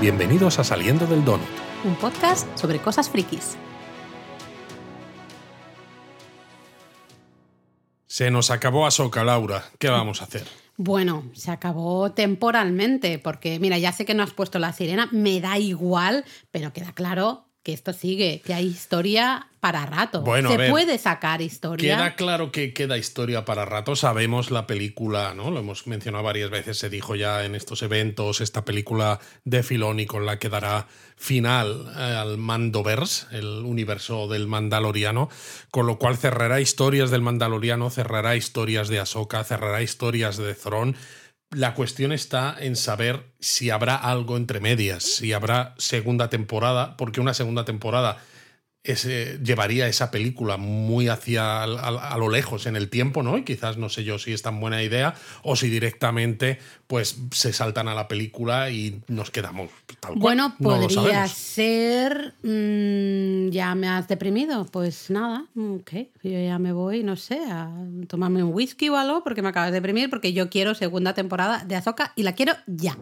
Bienvenidos a Saliendo del Donut. Un podcast sobre cosas frikis. Se nos acabó Ahsoka, Laura. ¿Qué vamos a hacer? Bueno, se acabó temporalmente, porque mira, ya sé que no has puesto la sirena, me da igual, pero queda claro que esto sigue, que hay historia para rato. Bueno, se ver, puede sacar historia. Queda claro que queda historia para rato. Sabemos la película, ¿no? Lo hemos mencionado varias veces, se dijo ya en estos eventos, esta película de Filoni con la que dará final eh, al Mandoverse, el universo del Mandaloriano, con lo cual cerrará historias del Mandaloriano, cerrará historias de Ahsoka, cerrará historias de Thrawn. La cuestión está en saber si habrá algo entre medias, si habrá segunda temporada, porque una segunda temporada ese, llevaría esa película muy hacia al- al- a, lo lejos en el tiempo, ¿no? Y quizás no sé yo si es tan buena idea o si directamente pues se saltan a la película y nos quedamos tal cual. Bueno, podría ser. mm, ya me has deprimido. Pues nada, ok. Yo ya me voy, no sé, a tomarme un whisky o algo porque me acabas de deprimir. Porque yo quiero segunda temporada de Azoka y la quiero ya.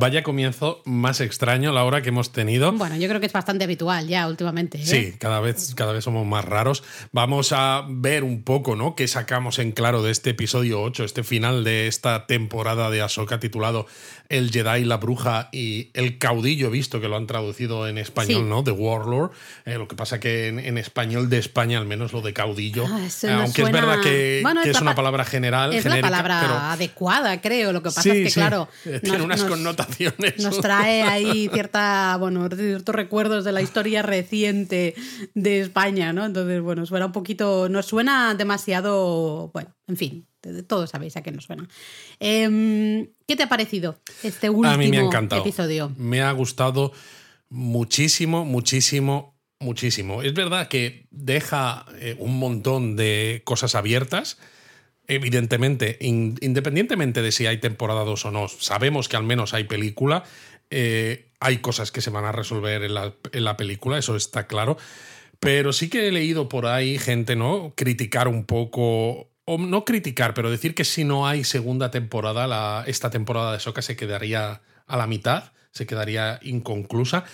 Vaya comienzo más extraño la hora que hemos tenido. Bueno, yo creo que es bastante habitual ya últimamente. ¿eh? Sí, cada vez, cada vez somos más raros. Vamos a ver un poco, ¿no? ¿Qué sacamos en claro de este episodio 8, este final de esta temporada de Ahsoka titulado El Jedi, la Bruja y el Caudillo, visto que lo han traducido en español, Sí. ¿no? The Warlord. Eh, lo que pasa que en, en español de España, al menos lo de caudillo, Ah, eh, aunque suena- es verdad que, Bueno, que es es la una pa- palabra general, Es la genérica, palabra pero adecuada, creo. Lo que pasa Sí, es que, sí. claro. Tiene nos- unas nos- connotaciones. Nos trae ahí cierta, bueno, ciertos recuerdos de la historia reciente de España, ¿no? Entonces, bueno, suena un poquito, nos suena demasiado, bueno, en fin, todos sabéis a qué nos suena. Em, ¿Qué te ha parecido este último A mí me ha encantado. episodio? Me ha gustado muchísimo, muchísimo, muchísimo. Es verdad que deja eh, un montón de cosas abiertas. Evidentemente, in- independientemente de si hay temporada 2 o no, sabemos que al menos hay película. eh, hay cosas que se van a resolver en la, película, eso está claro. Pero sí que he leído por ahí gente, ¿no? Criticar un poco, o no criticar, pero decir que si no hay segunda temporada, esta temporada de Soca se quedaría a la mitad, se quedaría inconclusa.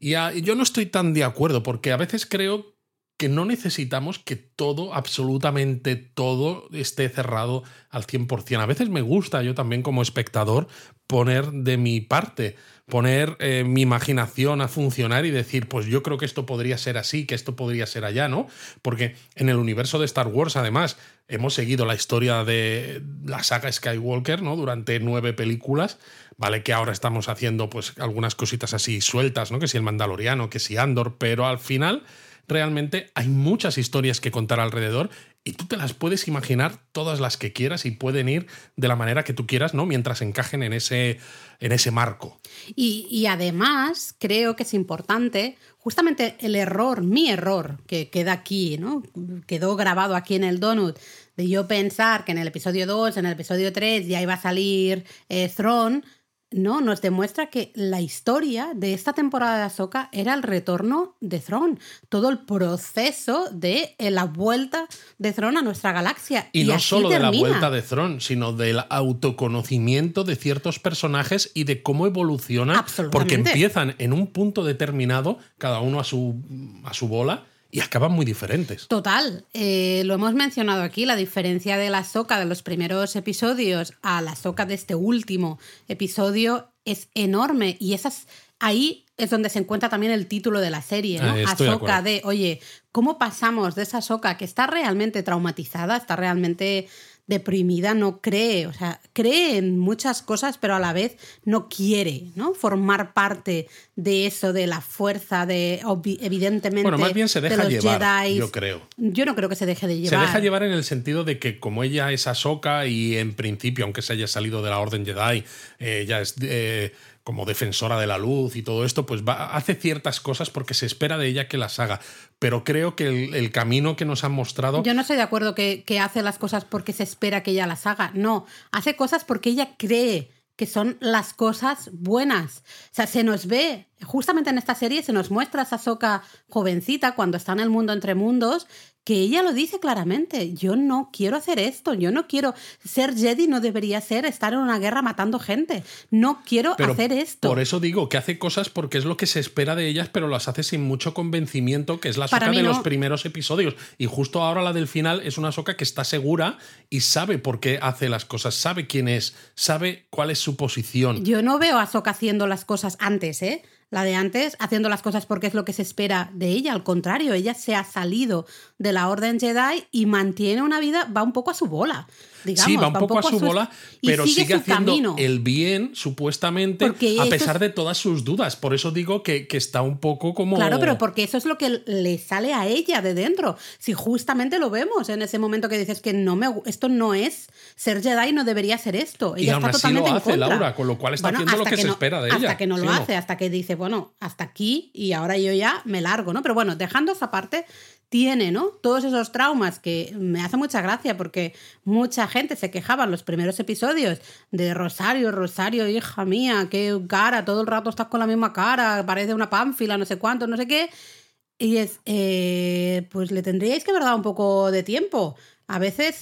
Y yo no estoy tan de acuerdo, porque a veces creo que no necesitamos que todo, absolutamente todo, esté cerrado al 100%. A veces me gusta, yo también como espectador, poner de mi parte, poner eh, mi imaginación a funcionar y decir, pues yo creo que esto podría ser así, que esto podría ser allá, ¿no? Porque en el universo de Star Wars, además, hemos seguido la historia de la saga Skywalker, ¿no? Durante nueve películas, ¿vale? Que ahora estamos haciendo, pues, algunas cositas así sueltas, ¿no? Que si el Mandaloriano, que si Andor, pero al final realmente hay muchas historias que contar alrededor y tú te las puedes imaginar todas las que quieras y pueden ir de la manera que tú quieras, ¿no? Mientras encajen en ese, en ese marco. Y, y además creo que es importante, justamente el error, mi error, que queda aquí, ¿no? Quedó grabado aquí en el donut, de yo pensar que en el episodio 2, en el episodio 3 ya iba a salir eh, Thrawn, no, nos demuestra que la historia de esta temporada de Ahsoka era el retorno de Thrawn, todo el proceso de eh, la vuelta de Thrawn a nuestra galaxia. Y, no solo de la vuelta de Throne, sino del autoconocimiento de ciertos personajes y de cómo evolucionan, porque empiezan en un punto determinado, cada uno a su, a su bola, y acaban muy diferentes. Total, eh, lo hemos mencionado aquí, la diferencia de la soca de los primeros episodios a la soca de este último episodio es enorme y esas ahí es donde se encuentra también el título de la serie, ¿no? Eh, de Ahsoka oye, ¿cómo pasamos de esa soca que está realmente traumatizada, está realmente deprimida, no cree, o sea, cree en muchas cosas, pero a la vez no quiere, ¿no? Formar parte de eso, de la fuerza, de evidentemente. Bueno, más bien se de deja los llevar, yo creo. Yo no creo que se deje de Se llevar. deja llevar en el sentido de que como ella es Ahsoka y en principio, aunque se haya salido de la Orden Jedi, eh, ella es eh, como defensora de la luz y todo esto, pues hace ciertas cosas porque se espera de ella que las haga. Pero creo que el, camino que nos han mostrado... Yo no estoy de acuerdo que, que hace las cosas porque se espera que ella las haga. No, hace cosas porque ella cree que son las cosas buenas. O sea, se nos ve, justamente en esta serie se nos muestra a esa soca jovencita cuando está en el mundo entre mundos, que ella lo dice claramente, yo no quiero hacer esto, yo no quiero ser Jedi, no debería ser estar en una guerra matando gente, no quiero hacer esto. Por eso digo que hace cosas porque es lo que se espera de ellas, pero las hace sin mucho convencimiento, que es la soca de los primeros episodios. Y justo ahora la del final es una soca que está segura y sabe por qué hace las cosas, sabe quién es, sabe cuál es su posición. Yo no veo a Soka haciendo las cosas antes, ¿eh? La de antes, haciendo las cosas porque es lo que se espera de ella. Al contrario, ella se ha salido de la Orden Jedi y mantiene una vida, va un poco a su bola sí, va un, poco, a su bola, pero sigue, haciendo el bien, supuestamente, a pesar de todas sus dudas. Por eso digo que, está un poco como. Claro, pero porque eso es lo que le sale a ella de dentro. Si justamente lo vemos en ese momento que dices que no me, esto no es ser Jedi, no debería ser esto. Ella y aún está así lo hace, Laura, con lo cual está haciendo lo que, se espera de ella. Hasta que no lo hace, hasta que dice, bueno, hasta aquí y ahora yo ya me largo, ¿no? Pero bueno, dejando esa parte, tiene, ¿no? Todos esos traumas que me hace mucha gracia porque mucha gente se quejaba en los primeros episodios de Rosario, Rosario, hija mía, qué cara, todo el rato estás con la misma cara, parece una pánfila, no sé cuánto, no sé qué. Y es, eh, pues le tendríais que haber dado un poco de tiempo. A veces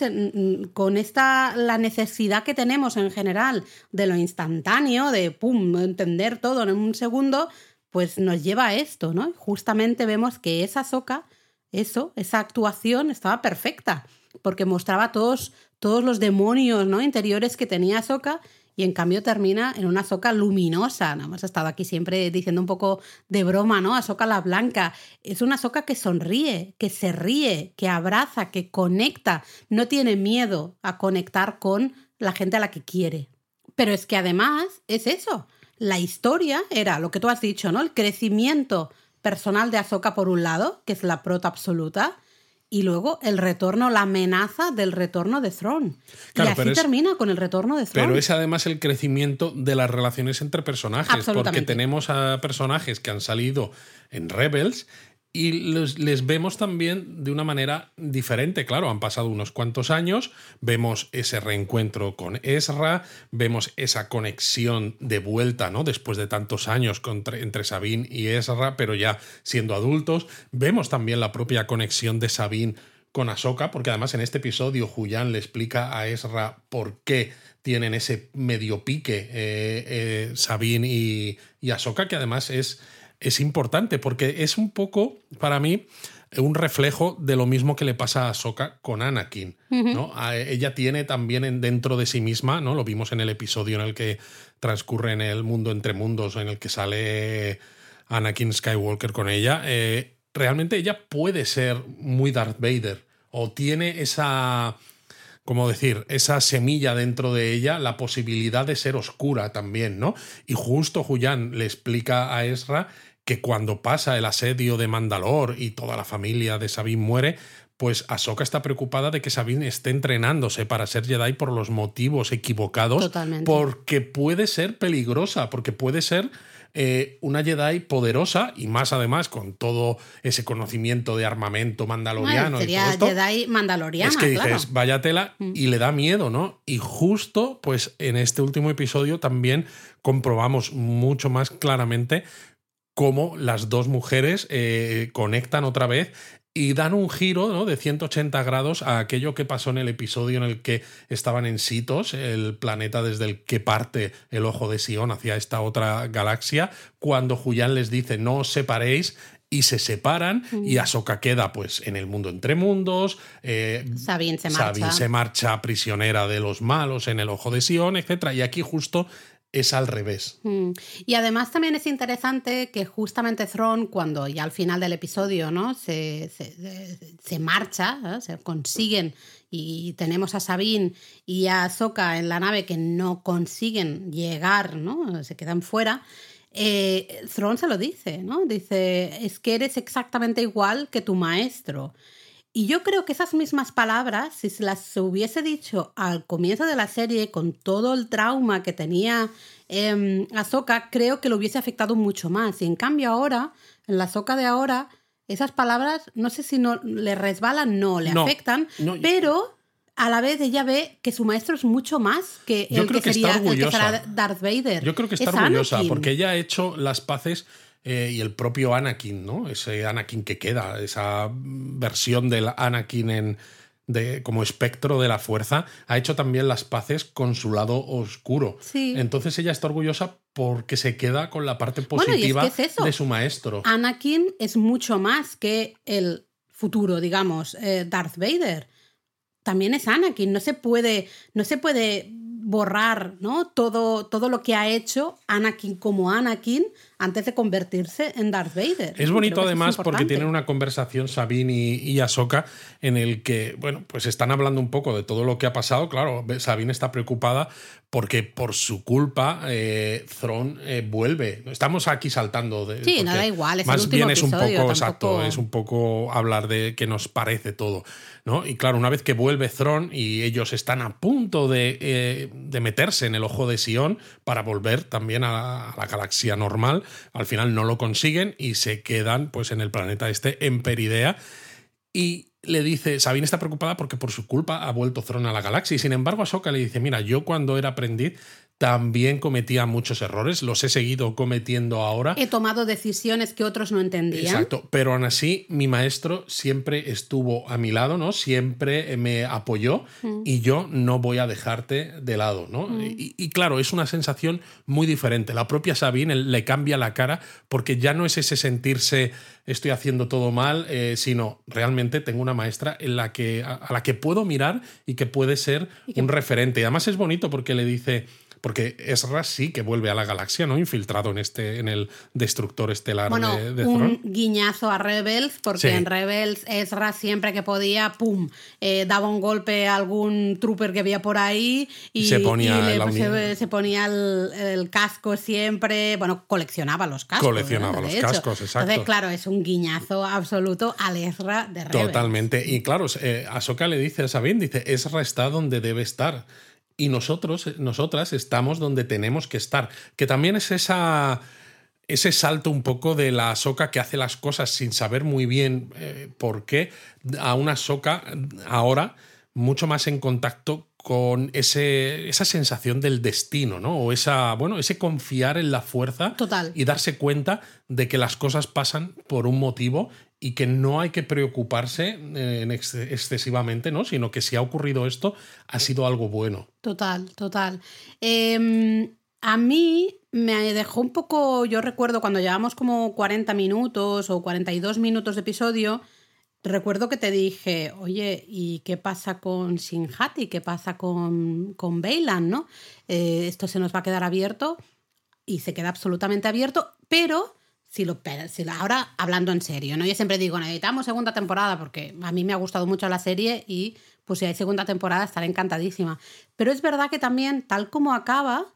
con esta, la necesidad que tenemos en general de lo instantáneo, de pum, entender todo en un segundo, pues nos lleva a esto, ¿no? Justamente vemos que esa soca eso, esa actuación estaba perfecta, porque mostraba todos, todos los demonios ¿no? interiores que tenía Soka y en cambio termina en una Soka luminosa. ¿no? Hemos estado aquí siempre diciendo un poco de broma, ¿no? A Soka la Blanca. Es una Soka que sonríe, que se ríe, que abraza, que conecta, no tiene miedo a conectar con la gente a la que quiere. Pero es que además es eso. La historia era lo que tú has dicho, ¿no? El crecimiento personal de Ahsoka por un lado, que es la prota absoluta, y luego el retorno, la amenaza del retorno de Throne. y así termina con el retorno de Throne. Pero es además el crecimiento de las relaciones entre personajes, porque tenemos a personajes que han salido en Rebels y les vemos también de una manera diferente. Claro, han pasado unos cuantos años, vemos ese reencuentro con Ezra, vemos esa conexión de vuelta, ¿no? Después de tantos años entre Sabine y Ezra, pero ya siendo adultos. Vemos también la propia conexión de Sabine con Ahsoka, porque además en este episodio Julián le explica a Ezra por qué tienen ese medio pique eh, eh, Sabine y, y que además es es importante porque es un poco, para mí, un reflejo de lo mismo que le pasa a Soka con Anakin. ¿no? ella tiene también dentro de sí misma, ¿no? Lo vimos en el episodio en el que transcurre en el mundo entre mundos, en el que sale Anakin Skywalker con ella. Eh, realmente ella puede ser muy Darth Vader. O tiene esa como decir, esa semilla dentro de ella, la posibilidad de ser oscura también, ¿no? Y justo Julián le explica a Ezra que cuando pasa el asedio de Mandalor y toda la familia de Sabine muere, pues Ahsoka está preocupada de que Sabine esté entrenándose para ser Jedi por los motivos equivocados, Totalmente. porque puede ser peligrosa, porque puede ser eh, una Jedi poderosa y más además con todo ese conocimiento de armamento mandaloriano. sería Jedi mandaloriana. Es que dices, vaya tela mm. y le da miedo, ¿no? Y justo, pues en este último episodio también comprobamos mucho más claramente cómo las dos mujeres eh, conectan otra vez y dan un giro ¿no? de 180 grados a aquello que pasó en el episodio en el que estaban en Sitos, el planeta desde el que parte el ojo de Sion hacia esta otra galaxia, cuando Julián les dice no os separéis y se separan y Ahsoka queda pues en el mundo entre mundos. Eh, Sabine se marcha. Sabine se marcha prisionera de los malos en el ojo de Sion, etc. Y aquí justo es al revés. Mm. Y además también es interesante que justamente Thrawn, cuando ya al final del episodio ¿no? se, se, marcha, se consiguen y tenemos a Sabine y a Soka en la nave que no consiguen llegar, ¿no? se quedan fuera. Eh, se lo dice, ¿no? Dice, es que eres exactamente igual que tu maestro. Y yo creo que esas mismas palabras, si se las hubiese dicho al comienzo de la serie, con todo el trauma que tenía eh, Ahsoka, creo que lo hubiese afectado mucho más. Y en cambio ahora, en la Ahsoka de ahora, esas palabras, no sé si no le resbalan, no, le afectan, pero a la vez ella ve que su maestro es mucho más que el que, sería, Darth Vader. Yo creo que está orgullosa, porque ella ha hecho las paces eh, y el propio Anakin, ¿no? Ese Anakin que queda, esa versión del Anakin en, de, como espectro de la fuerza, ha hecho también las paces con su lado oscuro. Sí. Entonces ella está orgullosa porque se queda con la parte positiva Bueno, y es que es eso. de su maestro. Anakin es mucho más que el futuro, digamos, eh, Darth Vader. También es Anakin. No se puede, no se puede borrar ¿no? todo, todo lo que ha hecho Anakin como Anakin antes de convertirse en Darth Vader. Es bonito además porque tienen una conversación Sabine y, y Ahsoka en el que, bueno, pues están hablando un poco de todo lo que ha pasado. Claro, Sabine está preocupada porque por su culpa eh, Thrawn eh, vuelve. Estamos aquí saltando de... Sí, porque nada igual, es el más último bien es un poco, exacto, es un poco hablar de qué nos parece todo. ¿no? Y claro, una vez que vuelve Thrawn y ellos están a punto de, eh, de meterse en el ojo de Sion para volver también a, a la galaxia normal, al final no lo consiguen y se quedan pues en el planeta este en Peridea y le dice, Sabine está preocupada porque por su culpa ha vuelto Thrawn a la galaxia y sin embargo Ahsoka le dice, mira, yo cuando era aprendiz también cometía muchos errores, los he seguido cometiendo ahora. He tomado decisiones que otros no entendían. Exacto, pero aún así mi maestro siempre estuvo a mi lado, ¿no? Siempre me apoyó Mm. y yo no voy a dejarte de lado, ¿no? Y, y claro, es una sensación muy diferente. La propia Sabine le cambia la cara porque ya no es ese sentirse estoy haciendo todo mal, eh, sino realmente tengo una maestra en la que, a, a la que puedo mirar y que puede ser que- un referente. Y además es bonito porque le dice... Porque Ezra sí que vuelve a la galaxia, ¿no? Infiltrado en este, en el destructor estelar Bueno, de, de un guiñazo a Rebels, porque Sí. en Rebels Ezra siempre que podía, ¡pum! eh, daba un golpe a algún trooper que había por ahí y, Se ponía y le- se, se ponía el, el casco siempre. Bueno, coleccionaba los cascos. Coleccionaba ¿no? Los hecho. cascos, exacto. Entonces, claro, es un guiñazo absoluto al Ezra de Rebels. Totalmente. Y claro, eh, Ahsoka le dice a Sabine, dice, Ezra está donde debe estar. Y nosotros, eh, nosotras, estamos donde tenemos que estar. Que también es esa, ese salto un poco de la Ahsoka que hace las cosas sin saber muy bien eh, por qué, a una Ahsoka ahora mucho más en contacto con ese, esa sensación del destino, ¿no? O esa, bueno, ese confiar en la fuerza Total. y darse cuenta de que las cosas pasan por un motivo y que no hay que preocuparse eh, en ex- excesivamente, ¿no? Sino que si ha ocurrido esto, ha sido algo bueno. Total, total. Eh, a mí me dejó un poco, yo recuerdo cuando llevamos como 40 minutos o 42 minutos de episodio, recuerdo que te dije, oye, ¿y qué pasa con Shinhati? ¿Qué pasa con, con? ¿no? Eh, esto se nos va a quedar abierto y se queda absolutamente abierto, pero si lo, ahora hablando en serio, ¿no? Yo siempre digo, necesitamos segunda temporada porque a mí me ha gustado mucho la serie y pues si hay segunda temporada estaré encantadísima. Pero es verdad que también, tal como acaba,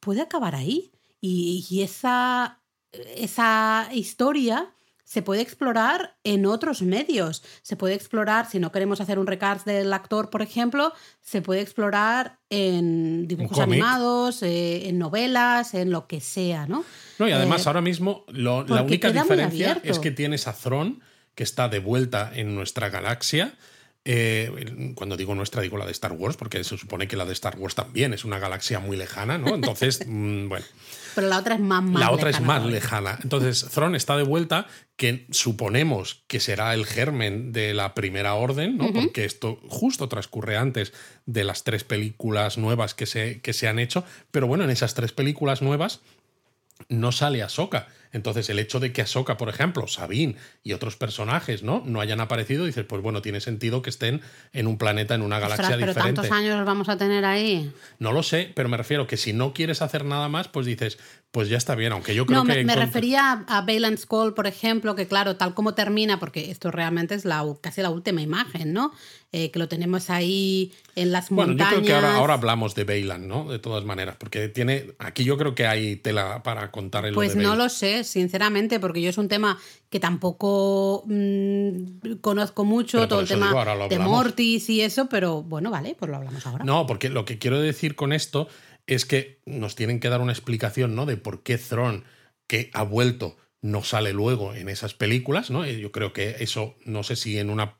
puede acabar ahí. Y, y esa, esa historia se puede explorar en otros medios. Se puede explorar, si no queremos hacer un recast del actor, por ejemplo, se puede explorar en dibujos animados, eh, en novelas, en lo que sea, ¿no? No, y además Eh, ahora mismo lo- la única diferencia es que tienes a Thrawn, que está de vuelta en nuestra galaxia. Eh, cuando digo nuestra, digo la de Star Wars, porque se supone que la de Star Wars también es una galaxia muy lejana, ¿no? Entonces, mm, bueno. Pero la otra es más, más la otra es lejana más todavía. lejana. Entonces, Thrawn está de vuelta, que suponemos que será el germen de la primera orden, ¿no? Porque esto justo transcurre antes de las tres películas nuevas que se, que se han hecho. Pero bueno, en esas tres películas nuevas no sale Ahsoka. Entonces, el hecho de que Ahsoka, por ejemplo, Sabine y otros personajes, ¿no? No hayan aparecido, dices, pues bueno, tiene sentido que estén en un planeta, en una galaxia Ostras, pero diferente. tantos años vamos a tener ahí. No lo sé, pero me refiero que si no quieres hacer nada más, pues dices, pues ya está bien, aunque yo creo No, que... me, me refería a Valence Call, por ejemplo, que claro, tal como termina, porque esto realmente es la, casi la última imagen, ¿no? Eh, que lo tenemos ahí en las Bueno, montañas. yo creo que ahora, ahora hablamos de Bailan, ¿no? De todas maneras, porque tiene... Aquí yo creo que hay tela para contar el Pues de no lo sé, sinceramente, porque yo es un tema que tampoco mm, conozco mucho, Pero todo el tema digo, de. Mortis y eso, pero bueno, vale, pues lo hablamos ahora. No, porque lo que quiero decir con esto es que nos tienen que dar una explicación, ¿no? De por qué Thrawn, que ha vuelto, no sale luego en esas películas, ¿no? Y Yo creo que eso, no sé si en una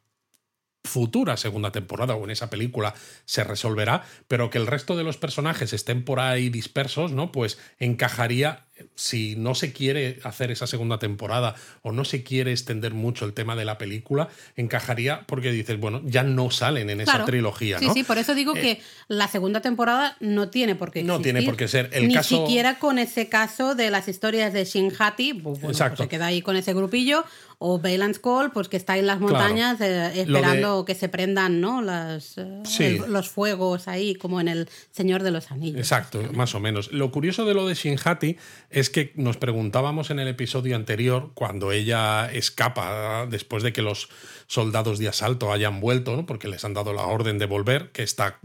futura segunda temporada o en esa película se resolverá, pero que el resto de los personajes estén por ahí dispersos, ¿no? Pues encajaría si no se quiere hacer esa segunda temporada o no se quiere extender mucho el tema de la película, encajaría porque dices, bueno, ya no salen en esa trilogía. Sí, ¿no? sí, por eso digo Eh, que la segunda temporada no tiene por qué No existir. tiene por qué ser. El Ni caso- siquiera con ese caso de las historias de Shinhati, pues, bueno, pues Exacto. se queda ahí con ese grupillo, o Valence Call, pues que está en las montañas eh, de- esperando que se prendan ¿no? Las, eh, Sí. el- los fuegos ahí, como en el Señor de los Anillos. Exacto, más o menos. Lo curioso de lo de Shinhati es que nos preguntábamos en el episodio anterior, cuando ella escapa después de que los soldados de asalto hayan vuelto, ¿no? porque les han dado la orden de volver, que está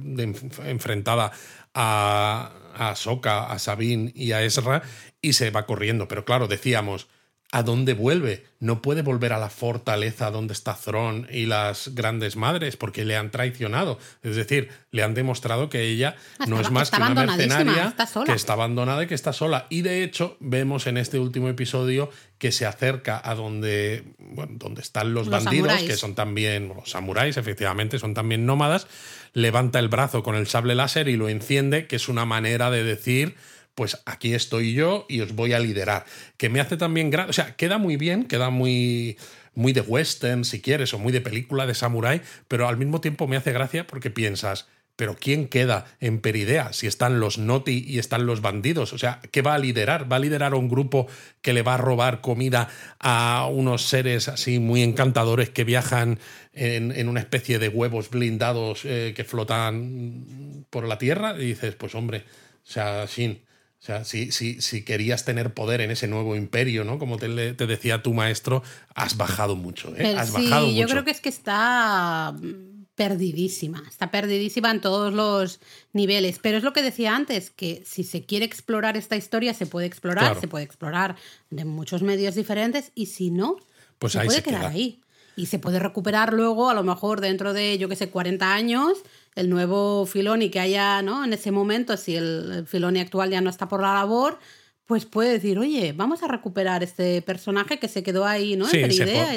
enfrentada a, a Ahsoka, a Sabine y a Ezra, y se va corriendo. Pero claro, decíamos, ¿A dónde vuelve? No puede volver a la fortaleza donde está Thrawn y las grandes madres porque le han traicionado. Es decir, le han demostrado que ella Ah, no es más que una mercenaria que está abandonada y que está sola. Y de hecho, vemos en este último episodio que se acerca a donde, bueno, donde están los, Los bandidos, samuráis. que son también los samuráis, efectivamente, son también nómadas. Levanta el brazo con el sable láser y lo enciende, que es una manera de decir pues aquí estoy yo y os voy a liderar. Que me hace también gra- O sea, queda muy bien, queda muy, muy de western, si quieres, o muy de película de samurái, pero al mismo tiempo me hace gracia porque piensas, pero ¿quién queda en Peridea si están los Noti y están los bandidos? O sea, ¿qué va a liderar? ¿Va a liderar a un grupo que le va a robar comida a unos seres así muy encantadores que viajan en, una especie de huevos blindados eh, que flotan por la tierra? Y dices, pues hombre, o sea, Shin, o sea, si, si, si querías tener poder en ese nuevo imperio, ¿no? Como te, decía tu maestro, has bajado mucho, ¿eh? Has sí, bajado yo mucho. creo que es que está mm, perdidísima, está perdidísima en todos los niveles. Pero es lo que decía antes, que si se quiere explorar esta historia, se puede explorar, Claro. se puede explorar de muchos medios diferentes, y si no, Pues se ahí puede se quedar queda. ahí. Y se puede recuperar luego, a lo mejor dentro de, yo que sé, 40 años, el nuevo Filoni que haya, ¿no? En ese momento, si el, el Filoni actual ya no está por la labor, pues puede decir, oye, vamos a recuperar este personaje que se quedó ahí, ¿no? Sí,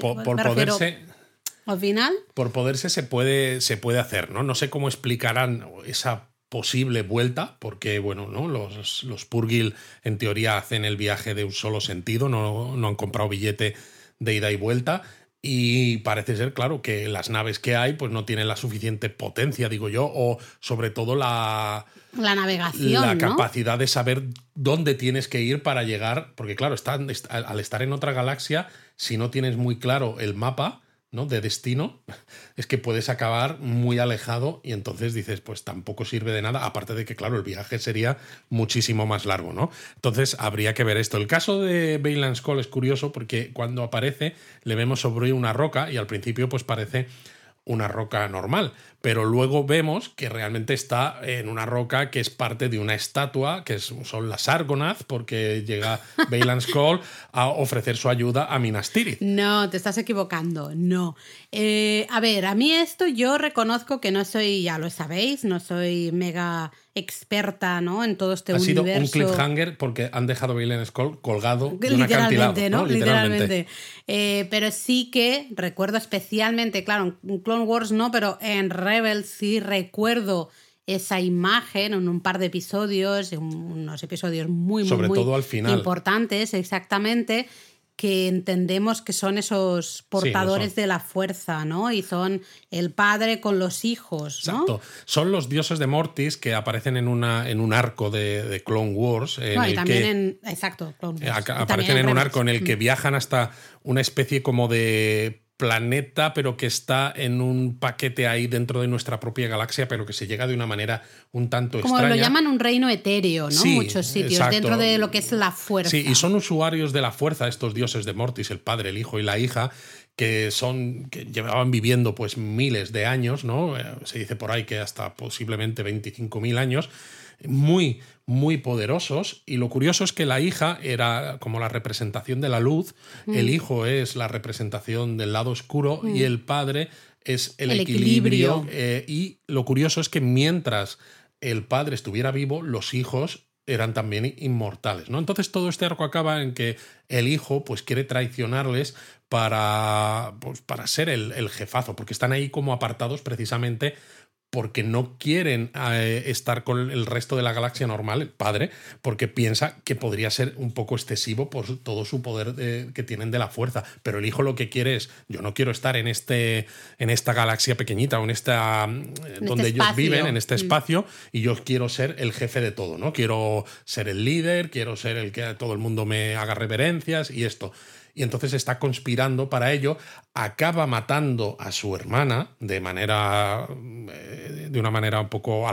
por, por- poderse, Al final, por poderse se puede, se puede hacer, ¿no? No sé cómo explicarán esa posible vuelta, porque, bueno, ¿no? Los, los Purgil en teoría hacen el viaje de un solo sentido, no, no han comprado billete de ida y vuelta. Y parece ser, claro, que las naves que hay, pues no tienen la suficiente potencia, digo yo, o sobre todo la, la navegación, la ¿no? capacidad de saber dónde tienes que ir para llegar, porque claro, están- est- al al estar en otra galaxia, si no tienes muy claro el mapa de destino, es que puedes acabar muy alejado y entonces dices, pues tampoco sirve de nada, aparte de que, claro, el viaje sería muchísimo más largo, ¿no? Entonces habría que ver esto. El caso de Baylands Call es curioso porque cuando aparece le vemos sobre una roca y al principio pues parece una roca normal, pero luego vemos que realmente está en una roca que es parte de una estatua, que es- son las Argonath, porque llega Baylands Call a ofrecer su ayuda a Minas Tirith. No, te estás equivocando, no. Eh, a ver, a mí esto yo reconozco que no soy, ya lo sabéis, no soy mega experta, ¿no? En todo este Ha sido universo. un cliffhanger porque han dejado Baylands Call colgado de un acantilado. Literalmente, ¿no? Literalmente. Eh, pero sí que recuerdo especialmente, claro, en Clone Wars no, pero en Rebels sí recuerdo esa imagen en un par de episodios, unos episodios muy, muy, Sobre muy todo al final. importantes, exactamente, que entendemos que son esos portadores son. de la fuerza, ¿no? Y son el padre con los hijos, ¿no? Exacto. Son los dioses de Mortis que aparecen en, una, en un arco de, de Clone Wars. En No, y el también que- en. Exacto, Clone Wars. acá- aparecen en un arco en el que Mm. viajan hasta una especie como de planeta, pero que está en un paquete ahí dentro de nuestra propia galaxia, pero que se llega de una manera un tanto Como extraña. lo llaman un reino etéreo, ¿no? Sí, Muchos sitios, exacto. dentro de lo que es la fuerza. Sí, y son usuarios de la fuerza estos dioses de Mortis, el padre, el hijo y la hija, que son que llevaban viviendo pues miles de años, ¿no? Eh, Se dice por ahí que hasta posiblemente 25.000 años, muy muy poderosos y lo curioso es que la hija era como la representación de la luz, Mm. el hijo es la representación del lado oscuro y el padre es el, El equilibrio, equilibrio. eh, y lo curioso es que mientras el padre estuviera vivo, los hijos eran también inmortales, ¿no? Entonces todo este arco acaba en que el hijo pues quiere traicionarles para, pues, para ser el, el jefazo, porque están ahí como apartados precisamente porque no quieren eh, estar con el resto de la galaxia normal, el padre, porque piensa que podría ser un poco excesivo por todo su poder que tienen de la fuerza. Pero el hijo lo que quiere es, yo no quiero estar en, este, en esta galaxia pequeñita o en esta... donde este ellos viven, en este Mm. espacio, y yo quiero ser el jefe de todo, ¿no? Quiero ser el líder, quiero ser el que todo el mundo me haga reverencias y esto y entonces está conspirando para ello, acaba matando a su hermana de manera eh, de una manera un poco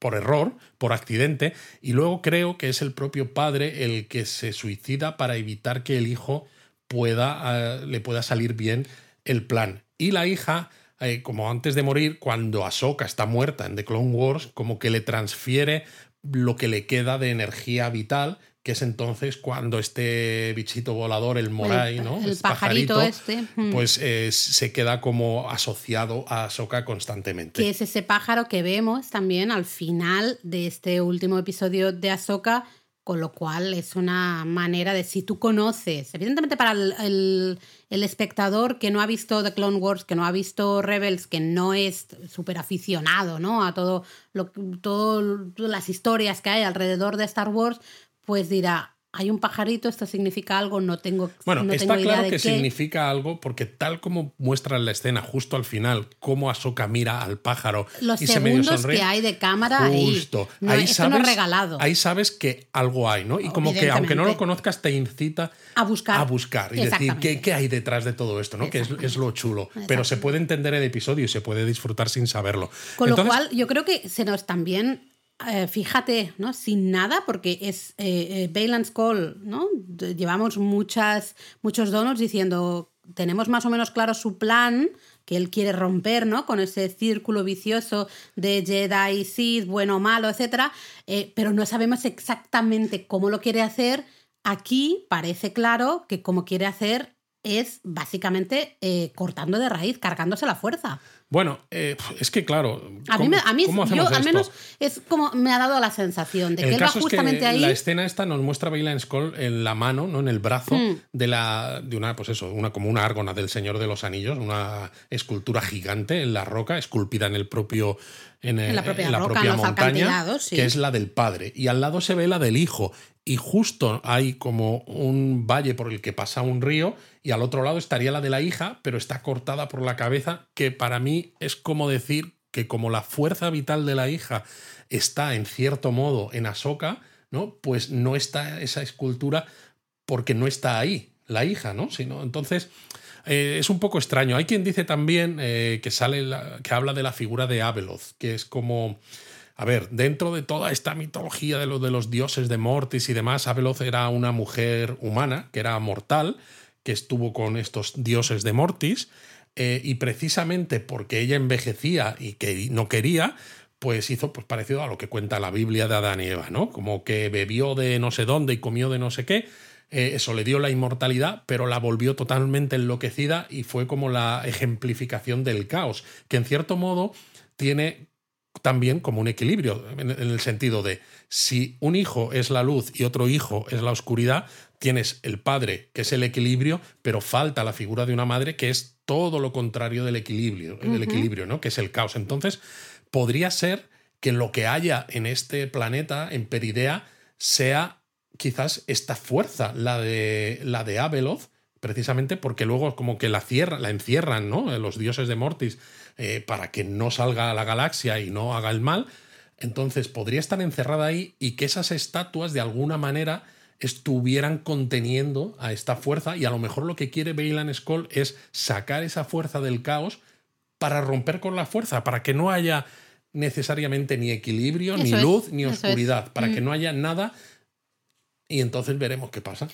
por error, por accidente, y luego creo que es el propio padre el que se suicida para evitar que el hijo pueda eh, le pueda salir bien el plan. Y la hija eh, como antes de morir, cuando Ahsoka está muerta en The Clone Wars, como que le transfiere lo que le queda de energía vital, que es entonces cuando este bichito volador, el Morai, El- ¿no? el pajarito este, mm. Pues eh, se queda como asociado a Ahsoka constantemente. que es ese pájaro que vemos también al final de este último episodio de Ahsoka, con lo cual es una manera de si tú conoces, evidentemente para el, el- el espectador que no ha visto The Clone Wars, que no ha visto Rebels, que no es súper aficionado ¿no? a todo lo, todo, todas las historias que hay alrededor de Star Wars, pues dirá, hay un pajarito, esto significa algo, no tengo, Bueno, no está tengo idea claro de que qué. significa algo porque tal como muestra en la escena justo al final cómo Ahsoka mira al pájaro Los y se medio segundos sonríe. que hay de cámara ahí. Justo. No, ahí esto sabes, no es regalado. Ahí sabes que algo hay, ¿no? Y como que aunque no lo conozcas te incita A buscar. a buscar y decir. ¿qué, qué hay detrás de todo esto, ¿no? Que es, es lo chulo. Pero se puede entender el episodio y se puede disfrutar sin saberlo. Con lo cual, yo creo que se nos también, eh, fíjate, ¿no? Sin nada, porque es eh, eh, Call, ¿no? De- Llevamos muchas, muchos donos diciendo, tenemos más o menos claro su plan que él quiere romper, ¿no? Con ese círculo vicioso de Jedi, Sith, bueno, malo, etcétera, eh, pero no sabemos exactamente cómo lo quiere hacer. Aquí parece claro que como quiere hacer es básicamente eh, cortando de raíz, cargándose la fuerza. Bueno, eh, es que claro. A mí, ¿cómo- me- a mí yo al menos es como me ha dado la sensación de que El él va caso es que justamente ahí. la escena esta nos muestra a Bailan Skull en la mano, ¿no? En el brazo Hmm. de la de una pues eso, una como una árgona del Señor de los Anillos, una escultura gigante en la roca, esculpida en el propio en, el- En la propia en la roca, propia en los montaña, sí. que es la del padre y al lado se ve la del hijo y justo hay como un valle por el que pasa un río y al otro lado estaría la de la hija, pero está cortada por la cabeza, que para mí es como decir que como la fuerza vital de la hija está en cierto modo en Ahsoka, ¿no? Pues no está esa escultura porque no está ahí la hija, ¿no? Sino, entonces eh, es un poco extraño. Hay quien dice también eh, que sale que habla de la figura de Abeloth, que es como a ver, dentro de toda esta mitología de, lo, de los dioses de Mortis y demás, Abeloth era una mujer humana, que era mortal, que estuvo con estos dioses de Mortis, eh, y precisamente porque ella envejecía y que no quería, pues hizo pues, parecido a lo que cuenta la Biblia de Adán y Eva, ¿no? Como que bebió de no sé dónde y comió de no sé qué, eh, eso le dio la inmortalidad, pero la volvió totalmente enloquecida y fue como la ejemplificación del caos, que en cierto modo tiene también como un equilibrio, en, el sentido de si un hijo es la luz y otro hijo es la oscuridad, tienes el padre, que es el equilibrio, pero falta la figura de una madre que es todo lo contrario del equilibrio, del equilibrio, ¿no? Que es el caos. Entonces, podría ser que lo que haya en este planeta, en Peridea, sea quizás esta fuerza, la de, la de Abeloth, precisamente porque luego como que la, cierra, la encierran, ¿no? Los dioses de Mortis, eh, para que no salga a la galaxia y no haga el mal. Entonces podría estar encerrada ahí y que esas estatuas de alguna manera estuvieran conteniendo a esta fuerza y a lo mejor lo que quiere Bailan Skull es sacar esa fuerza del caos para romper con la fuerza, para que no haya necesariamente ni equilibrio, ni es, luz, ni es. oscuridad, para que Mm. no haya nada y entonces veremos qué pasa.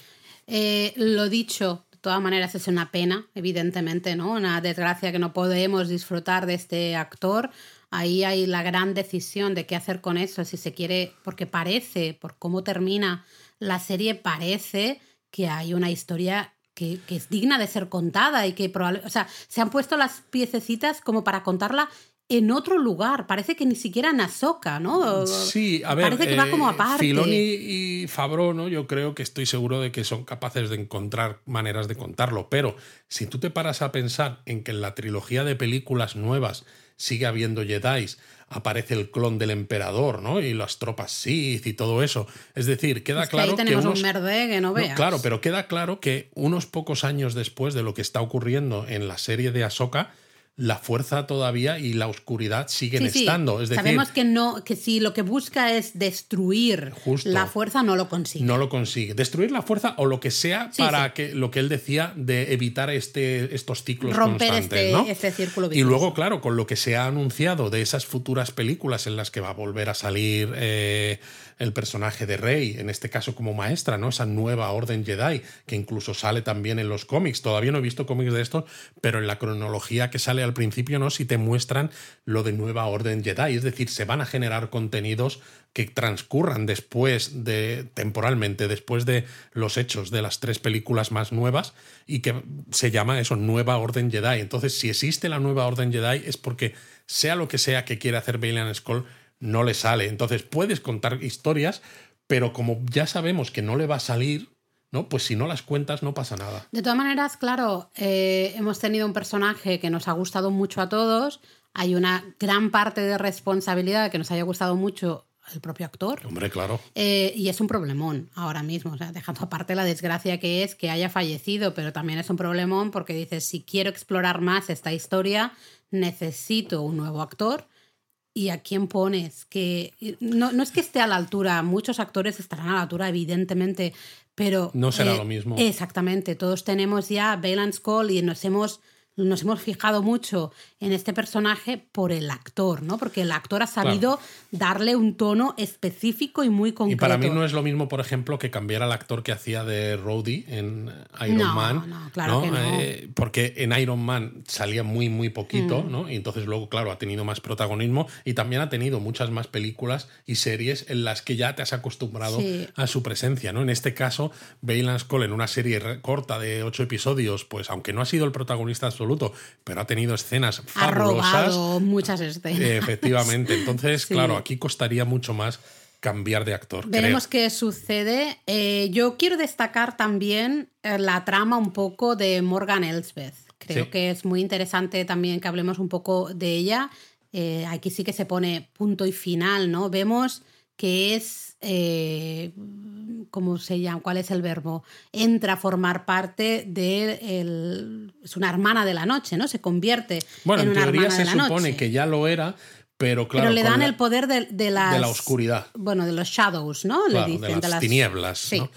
Eh, lo dicho, todas maneras es una pena, evidentemente, ¿no? Una desgracia que no podemos disfrutar de este actor. Ahí hay la gran decisión de qué hacer con eso, si se quiere, porque parece, por cómo termina la serie, parece que hay una historia que, que es digna de ser contada y que probablemente, o sea, se han puesto las piececitas como para contarla en otro lugar. Parece que ni siquiera en Ahsoka, ¿no? Sí, a ver. Parece que va eh, como aparte. Filoni y Fabro, ¿no? Yo creo que estoy seguro de que son capaces de encontrar maneras de contarlo. Pero si tú te paras a pensar en que en la trilogía de películas nuevas sigue habiendo Jedi, aparece el clon del emperador, ¿no? Y las tropas Sith y todo eso. Es decir, queda Es que claro ahí tenemos unos- un merde que no no, veas. claro, pero queda claro que unos pocos años después de lo que está ocurriendo en la serie de Ahsoka, la fuerza todavía y la oscuridad siguen Sí, sí. estando. Es decir, Sabemos que no, que si lo que busca es destruir Justo. la fuerza, no lo consigue. no lo consigue. Destruir la fuerza o lo que sea Sí, para que lo que él decía de evitar este, estos ciclos Romper constantes. este- ¿no? este círculo Y luego, claro, con lo que se ha anunciado de esas futuras películas en las que va a volver a salir eh, el personaje de Rey, en este caso como maestra, ¿no? Esa nueva orden Jedi, que incluso sale también en los cómics. Todavía no he visto cómics de estos, pero en la cronología que sale al principio, ¿no? Si te muestran lo de nueva orden Jedi. Es decir, se van a generar contenidos que transcurran después de, temporalmente, después de los hechos de las tres películas más nuevas y que se llama eso, Nueva Orden Jedi. Entonces, si existe la Nueva Orden Jedi es porque sea lo que sea que quiera hacer Bailan Skull, no le sale. Entonces, puedes contar historias, pero como ya sabemos que no le va a salir, ¿no? Pues si no las cuentas, no pasa nada. De todas maneras, claro, eh, hemos tenido un personaje que nos ha gustado mucho a todos. Hay una gran parte de responsabilidad que nos haya gustado mucho el propio actor. Hombre, claro. Eh, y es un problemón ahora mismo, o sea, dejando aparte la desgracia que es que haya fallecido, pero también es un problemón porque dices, si quiero explorar más esta historia, necesito un nuevo actor. ¿Y a quién pones? Que no, no es que esté a la altura, muchos actores estarán a la altura, evidentemente, pero... eh, No será lo mismo. Exactamente, todos tenemos ya Valence Call y nos hemos, nos hemos fijado mucho en este personaje por el actor, ¿no? Porque el actor ha sabido darle un tono específico y muy concreto. Y para mí no es lo mismo, por ejemplo, que cambiar al actor que hacía de Rhodey en Iron No, Man. no, claro que no. Eh, porque en Iron Man salía muy, muy poquito, Mm. ¿no? Y entonces luego, claro, ha tenido más protagonismo y también ha tenido muchas más películas y series en las que ya te has acostumbrado Sí. a su presencia, ¿no? En este caso, Valance Cole en una serie corta de ocho episodios, pues aunque no ha sido el protagonista absoluto, pero ha tenido escenas ha fabulosas. robado muchas escenas. Eh, Efectivamente. Entonces, Sí. claro, aquí costaría mucho más cambiar de actor. Veremos creo. qué sucede. Eh, yo quiero destacar también eh, la trama un poco de Morgan Elsbeth. Creo Sí. que es muy interesante también que hablemos un poco de ella. Eh, aquí sí que se pone punto y final, ¿no? Vemos que es, eh, ¿cómo se llama? ¿Cuál es el verbo? Entra a formar parte de, el- es una hermana de la noche, ¿no? Se convierte Bueno, en en una teoría hermana se de la supone noche. que ya lo era, pero claro. Pero le dan la- el poder de, de las... de la oscuridad. Bueno, de los shadows, ¿no? claro, le de dicen, las, tinieblas. Sí. ¿no?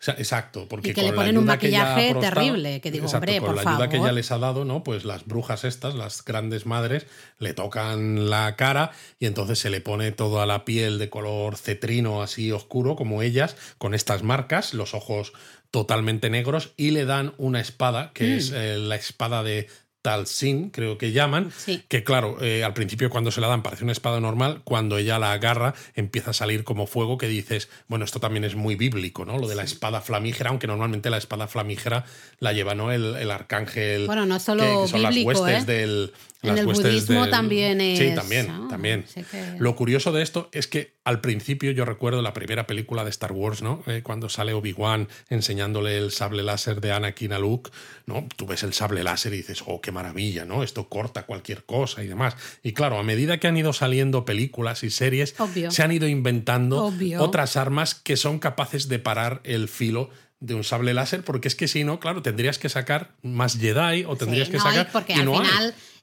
O sea, exacto, porque Y que con le la ponen un ayuda que ya ha maquillaje prestado- terrible, que digo, exacto, hombre, con por la ayuda que favor. ya les ha dado, ¿no? Pues las brujas estas, las grandes madres, le tocan la cara y entonces se le pone toda la piel de color cetrino así oscuro como ellas, con estas marcas, los ojos totalmente negros y le dan una espada, que Mm. es eh, la espada de Talsin, creo que llaman, Sí. que claro, eh, al principio cuando se la dan parece una espada normal, cuando ella la agarra empieza a salir como fuego que dices, bueno, esto también es muy bíblico, ¿no? Lo de la espada flamígera, aunque normalmente la espada flamígera la lleva, ¿no? El, el arcángel. Bueno, no solo que, que son bíblico, las huestes ¿eh? del... En las el budismo del- también Sí, es, también, ¿no? también. Así que- Lo curioso de esto es que al principio yo recuerdo la primera película de Star Wars, ¿no? Eh, cuando sale Obi-Wan enseñándole el sable láser de Anakin a Luke, ¿no? Tú ves el sable láser y dices, oh, qué maravilla, ¿no? Esto corta cualquier cosa y demás. Y claro, a medida que han ido saliendo películas y series, Obvio. se han ido inventando Obvio. otras armas que son capaces de parar el filo de un sable láser, porque es que si no, claro, tendrías que sacar más Jedi o tendrías Sí, que no sacar. hay, porque y al no hay.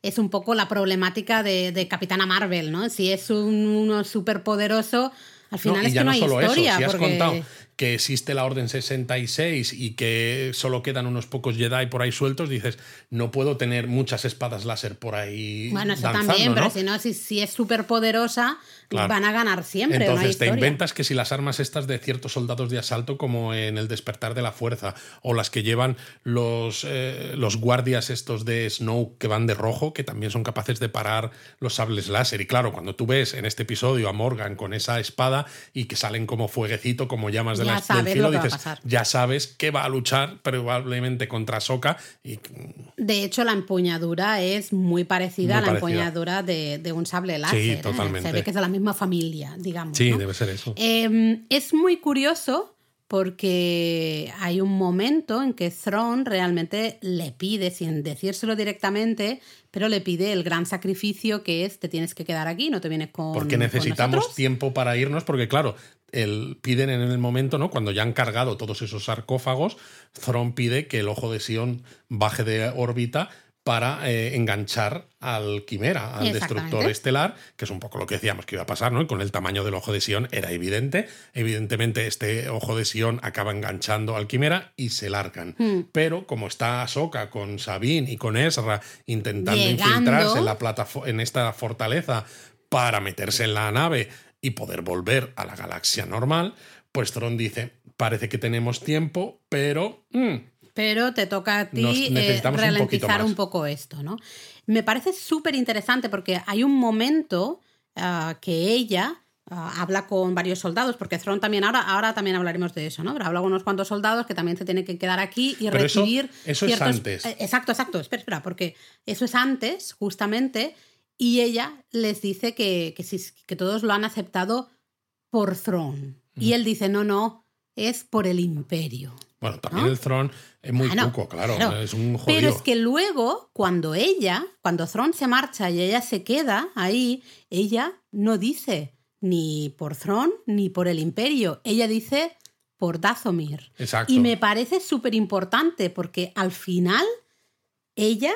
Es un poco la problemática de, de Capitana Marvel, ¿no? Si es un, uno súper poderoso, al final No, es ya que no, no hay solo historia. eso, si has porque... contado que existe la Orden 66 y que solo quedan unos pocos Jedi por ahí sueltos, dices, no puedo tener muchas espadas láser por ahí. Bueno, eso danzando, también, ¿no? pero si no, si, si es súper poderosa, Claro. van a ganar siempre. Entonces te inventas que si las armas estas de ciertos soldados de asalto, como en el despertar de la fuerza, o las que llevan los, eh, los guardias estos de Snow que van de rojo, que también son capaces de parar los sables láser. Y claro, cuando tú ves en este episodio a Morgan con esa espada y que salen como fueguecito, como llamas de Ya la, del sabes filo, lo que va a dices, pasar. ya sabes que va a luchar probablemente contra Soka y De hecho, la empuñadura es muy parecida Muy a la parecida. empuñadura de, de un sable láser. ¿eh? totalmente. Se ve que es de la misma familia, digamos. sí, ¿no? debe ser eso. Eh, es muy curioso porque hay un momento en que Thrawn realmente le pide, sin decírselo directamente, pero le pide el gran sacrificio que es te tienes que quedar aquí, no te vienes con Porque necesitamos tiempo para irnos, porque claro, el, piden en el momento, ¿no? Cuando ya han cargado todos esos sarcófagos, Thrawn pide que el ojo de Sion baje de órbita para eh, enganchar al Quimera, al destructor estelar, que es un poco lo que decíamos que iba a pasar, ¿no? Y con el tamaño del ojo de Sion era evidente. Evidentemente, este ojo de Sion acaba enganchando al Quimera y se largan. Hmm. Pero como está Ahsoka con Sabine y con Ezra intentando infiltrarse en, la en esta fortaleza para meterse en la nave y poder volver a la galaxia normal, pues Tron dice: Parece que tenemos tiempo, pero. Mm, pero te toca a ti eh, ralentizar un, poco esto, ¿no? Me parece súper interesante porque hay un momento ah, que ella ah, habla con varios soldados, porque Thrawn también, ahora, ahora también hablaremos de eso, ¿no? Pero habla con unos cuantos soldados que también se tienen que quedar aquí y recibir. Eso, es antes. Eh, exacto, exacto. Espera, espera, porque eso es antes, justamente, y ella les dice que, que, que todos lo han aceptado por Thrawn. Y él dice: no, no, es por el imperio. Bueno, también el Throne es muy poco, claro, es un jodido. Pero es que luego, cuando ella, cuando Throne se marcha y ella se queda ahí, ella no dice ni por Throne ni por el Imperio, ella dice por Dazomir. Exacto. Y me parece súper importante porque al final ella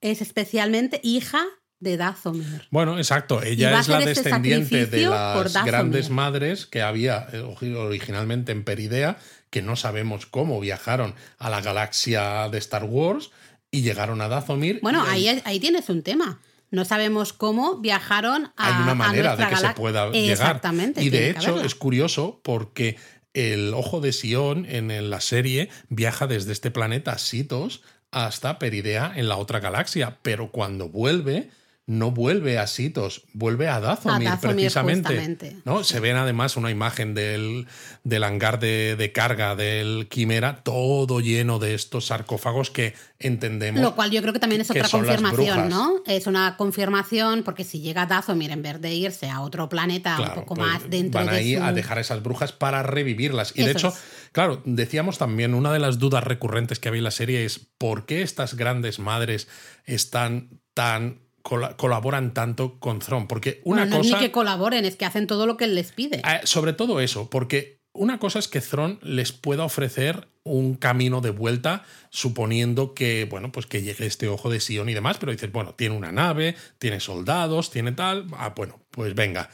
es especialmente hija de Dazomir. Bueno, exacto. Ella es la este descendiente de las grandes madres que había eh, originalmente en Peridea que no sabemos cómo viajaron a la galaxia de Star Wars y llegaron a Dazomir. Bueno, ahí, ahí tienes un tema. No sabemos cómo viajaron a Hay una manera de que se pueda llegar. Exactamente. Y de hecho es curioso porque el ojo de Sion en la serie viaja desde este planeta Sitos hasta Peridea en la otra galaxia, pero cuando vuelve no vuelve a Sitos, vuelve a Dazomir, precisamente. ¿no? Se ven además una imagen del, del hangar de, carga del Quimera, todo lleno de estos sarcófagos que entendemos. Lo cual yo creo que también es otra confirmación, ¿no? Es una confirmación, porque si llega Dazomir en vez de irse a otro planeta un poco pues más dentro van ahí a dejar esas brujas para revivirlas. Y de hecho, claro, decíamos también, una de las dudas recurrentes que había en la serie es por qué estas grandes madres están tan colaboran tanto con Thrawn. Porque una no cosa. Es ni que colaboren, es que hacen todo lo que él les pide. Eh, sobre todo eso, porque una cosa es que Thrawn les pueda ofrecer un camino de vuelta, suponiendo que, bueno, pues que llegue este ojo de Sion y demás, pero dices, bueno, tiene una nave, tiene soldados, tiene tal, ah, bueno, pues venga.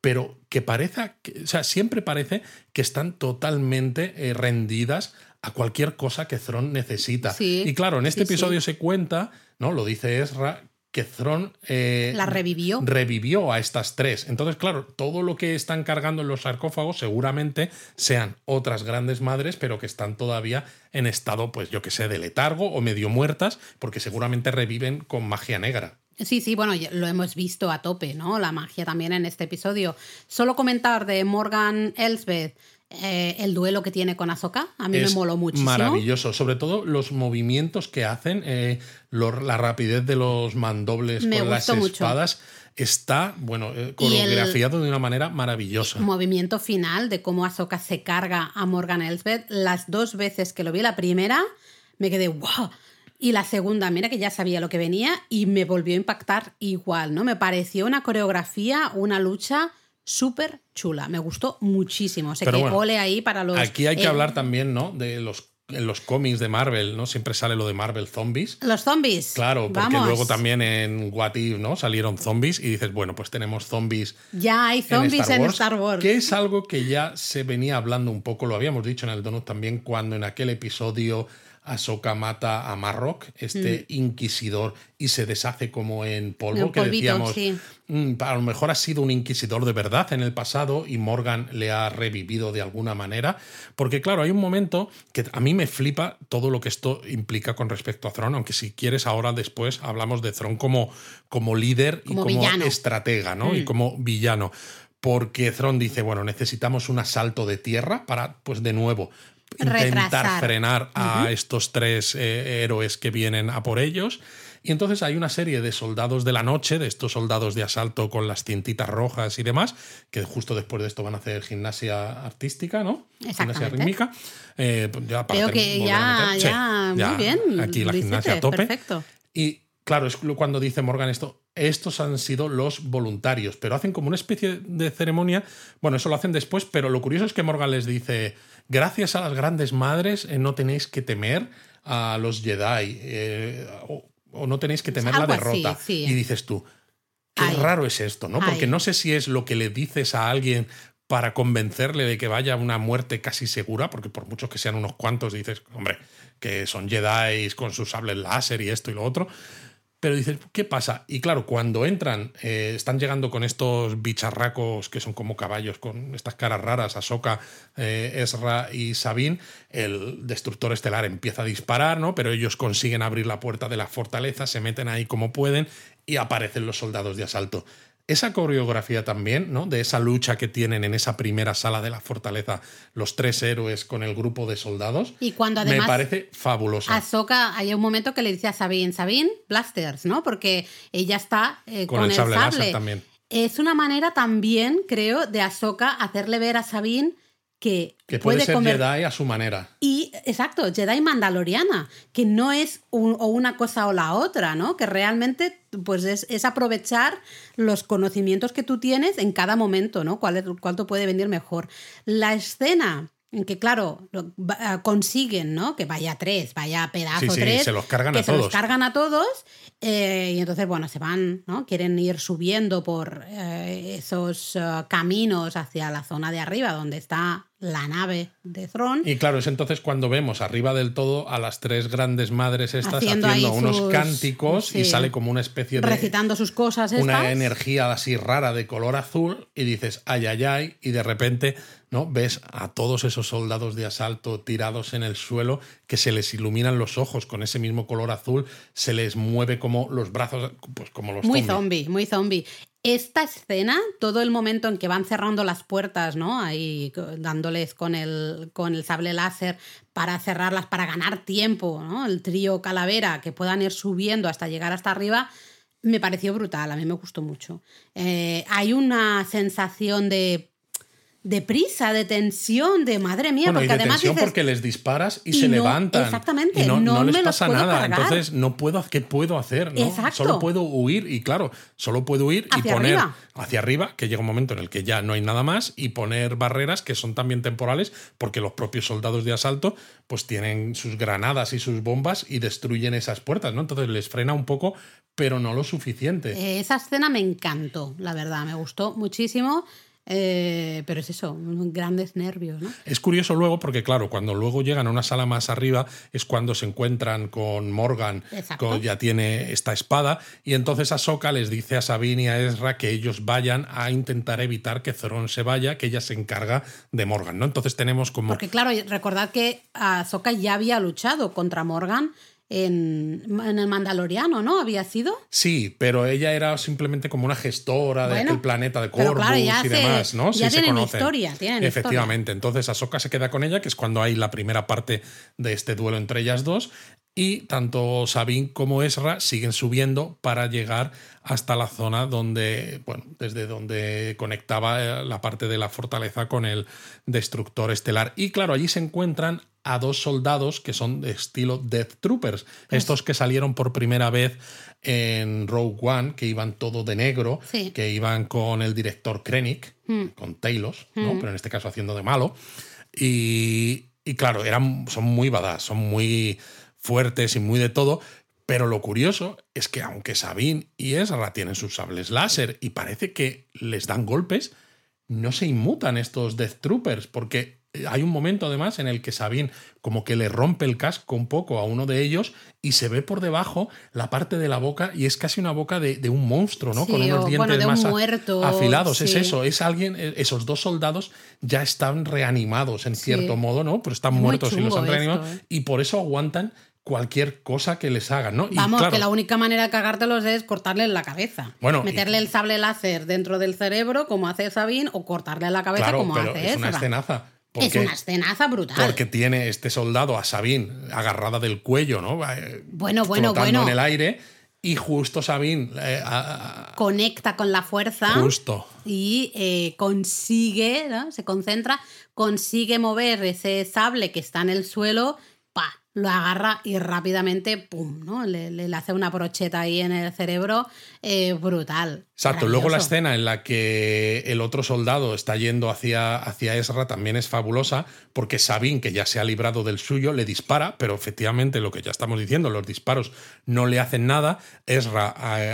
Pero que parezca, o sea, siempre parece que están totalmente eh, rendidas a cualquier cosa que Thrawn necesita. y claro, en este episodio se cuenta, ¿no? Lo dice Ezra, que Thron eh, la revivió. revivió a estas tres. Entonces, claro, todo lo que están cargando en los sarcófagos seguramente sean otras grandes madres, pero que están todavía en estado, pues yo que sé, de letargo o medio muertas, porque seguramente reviven con magia negra. Sí, sí, bueno, lo hemos visto a tope, ¿no? La magia también en este episodio. Solo comentar de Morgan Elsbeth eh, el duelo que tiene con Ahsoka. A mí me moló muchísimo. Maravilloso. Sobre todo los movimientos que hacen, eh, la rapidez de los mandobles con las espadas. Está, bueno, eh, coreografiado de una manera maravillosa. Movimiento final de cómo Ahsoka se carga a Morgan Elsbeth. Las dos veces que lo vi, la primera me quedé wow. Y la segunda, mira que ya sabía lo que venía y me volvió a impactar igual, ¿no? Me pareció una coreografía, una lucha súper chula. Me gustó muchísimo. O sea, que ole ahí para los. Aquí hay que eh, hablar también, ¿no? De los en los cómics de Marvel, ¿no? Siempre sale lo de Marvel Zombies. Los zombies. Claro, porque luego también en What If, ¿no? Salieron zombies y dices, bueno, pues tenemos zombies. Ya hay zombies en Star Wars. Que es algo que ya se venía hablando un poco, lo habíamos dicho en el Donut también, cuando en aquel episodio Ahsoka mata a Marrock, este mm. inquisidor, y se deshace como en polvo, que decíamos, mm, a lo mejor ha sido un inquisidor de verdad en el pasado y Morgan le ha revivido de alguna manera, porque claro, hay un momento que a mí me flipa todo lo que esto implica con respecto a Thrawn, aunque si quieres ahora después hablamos de Thrawn como, como líder y como estratega, ¿no? Y mm. como villano porque Thrawn dice, bueno, necesitamos un asalto de tierra para, pues de nuevo, intentar frenar a estos tres eh, héroes que vienen a por ellos. Y entonces hay una serie de soldados de la noche, de estos soldados de asalto con las cintitas rojas y demás, que justo después de esto van a hacer gimnasia artística, ¿no? Gimnasia rítmica. Eh, ya Creo que ya, ya, muy bien. Aquí la gimnasia a tope. Perfecto. Y claro, es cuando dice Morgan esto, estos han sido los voluntarios, pero hacen como una especie de ceremonia, bueno, eso lo hacen después, pero lo curioso es que Morgan les dice, gracias a las grandes madres eh, no tenéis que temer a los Jedi, eh, o, no tenéis que temer la derrota. Y dices tú, qué raro es esto, ¿no? Porque no sé si es lo que le dices a alguien para convencerle de que vaya a una muerte casi segura, porque por mucho que sean unos cuantos, dices, hombre, que son Jedi con sus sables láser y esto y lo otro, pero dices, ¿qué pasa? Y claro, cuando entran, eh, están llegando con estos bicharracos que son como caballos, con estas caras raras, Ahsoka, eh, Ezra y Sabine, el destructor estelar empieza a disparar, ¿no? Pero ellos consiguen abrir la puerta de la fortaleza, se meten ahí como pueden y aparecen los soldados de asalto esa coreografía también, ¿no? De esa lucha que tienen en esa primera sala de la fortaleza los tres héroes con el grupo de soldados. Y cuando además. Me parece fabulosa. Ahsoka, hay un momento que le dice a Sabine, Sabine, blasters, ¿no? Porque ella está eh, con, el sable. también. Es una manera también, creo, de Ahsoka hacerle ver a Sabine que, puede, ser Jedi a su manera. Y, exacto, Jedi mandaloriana, que no es o una cosa o la otra, ¿no? Que realmente pues es, aprovechar los conocimientos que tú tienes en cada momento, ¿no? Cuál, cuánto puede venir mejor. La escena en que, claro, ah, consiguen, ¿no? Que vaya tres, vaya pedazo tres. Se los cargan a todos. Se los cargan a todos. Eh, y entonces, bueno, se van, ¿no? Quieren ir subiendo por eh, esos eh, caminos hacia la zona de arriba donde está la nave de Thron. Y claro, es entonces cuando vemos arriba del todo a las tres grandes madres estas haciendo, unos cánticos y sale como una especie de... Recitando sus cosas. Una energía así rara de color azul y dices, ay, ay, ay, y de repente ¿no? ves a todos esos soldados de asalto tirados en el suelo que se les iluminan los ojos con ese mismo color azul, se les mueve como los brazos, pues como los... Muy zombie, muy zombie esta escena, todo el momento en que van cerrando las puertas, ¿no? Ahí dándoles con el, con el sable láser para cerrarlas, para ganar tiempo, ¿no? El trío calavera, que puedan ir subiendo hasta llegar hasta arriba, me pareció brutal, a mí me gustó mucho. Eh, hay una sensación de de prisa, de tensión, de madre mía, porque de además tensión porque les disparas y, se levantan. Exactamente. Y no, les pasa nada. Entonces no puedo, ¿qué puedo hacer? Solo puedo huir y claro, solo puedo huir y poner hacia arriba, que llega un momento en el que ya no hay nada más y poner barreras que son también temporales porque los propios soldados de asalto pues tienen sus granadas y sus bombas y destruyen esas puertas, ¿no? Entonces les frena un poco, pero no lo suficiente. Eh, esa escena me encantó, la verdad, me gustó muchísimo. Eh, pero es eso, grandes nervios. ¿no? Es curioso luego porque, claro, cuando luego llegan a una sala más arriba es cuando se encuentran con Morgan, que ya tiene esta espada, y entonces Ahsoka les dice a Sabine y a Ezra que ellos vayan a intentar evitar que Zoron se vaya, que ella se encarga de Morgan. ¿no? Entonces tenemos como. Porque, claro, recordad que Ahsoka ya había luchado contra Morgan en, el Mandaloriano, ¿no? ¿Había sido? Sí, pero ella era simplemente como una gestora del planeta de Corvus y demás, ¿no? Ya tienen historia, Efectivamente. Entonces Ahsoka se queda con ella, que es cuando hay la primera parte de este duelo entre ellas dos. Y tanto Sabine como Ezra siguen subiendo para llegar hasta la zona donde, bueno, desde donde conectaba eh, la parte de la fortaleza con el destructor estelar. Y claro, allí se encuentran a dos soldados que son de estilo Death Troopers, estos que salieron por primera vez en Rogue One, que iban todo de negro, que iban con el director Krennic, hmm. con Talos, ¿no? Hmm. pero en este caso haciendo de malo. Y, claro, eran, son muy badass, son muy fuertes y muy de todo, pero lo curioso es que aunque Sabine y Ezra tienen sus sables láser y parece que les dan golpes, no se inmutan estos Death Troopers, porque hay un momento además en el que Sabine como que le rompe el casco un poco a uno de ellos y se ve por debajo la parte de la boca y es casi una boca de, un monstruo, ¿no? Con unos dientes más afilados. Es eso, es alguien, e, esos dos soldados ya están reanimados en cierto modo, ¿no? Pero están muertos y los han reanimado ¿eh? y por eso aguantan cualquier cosa que les hagan, ¿no? Vamos, que la única manera de cagártelos es cortarle la cabeza. Bueno, Meterle el sable láser dentro del cerebro, como hace Sabine, o cortarle la cabeza, como hace es una escenaza es una escenaza brutal. Porque tiene este soldado a Sabine agarrada del cuello, ¿no? Bueno, bueno, bueno. en el aire Y justo Sabine eh, a- a- Conecta con la fuerza. justo. y eh, consigue, ¿no? se concentra, consigue mover ese sable que está en el suelo, pa, lo agarra y rápidamente, pum, ¿no? Le, le- hace una brocheta ahí en el cerebro eh, brutal. Exacto, luego la escena en la que el otro soldado está yendo hacia, hacia Ezra también es fabulosa, porque Sabine, que ya se ha librado del suyo, le dispara, pero efectivamente lo que ya estamos diciendo, los disparos no le hacen nada. Ezra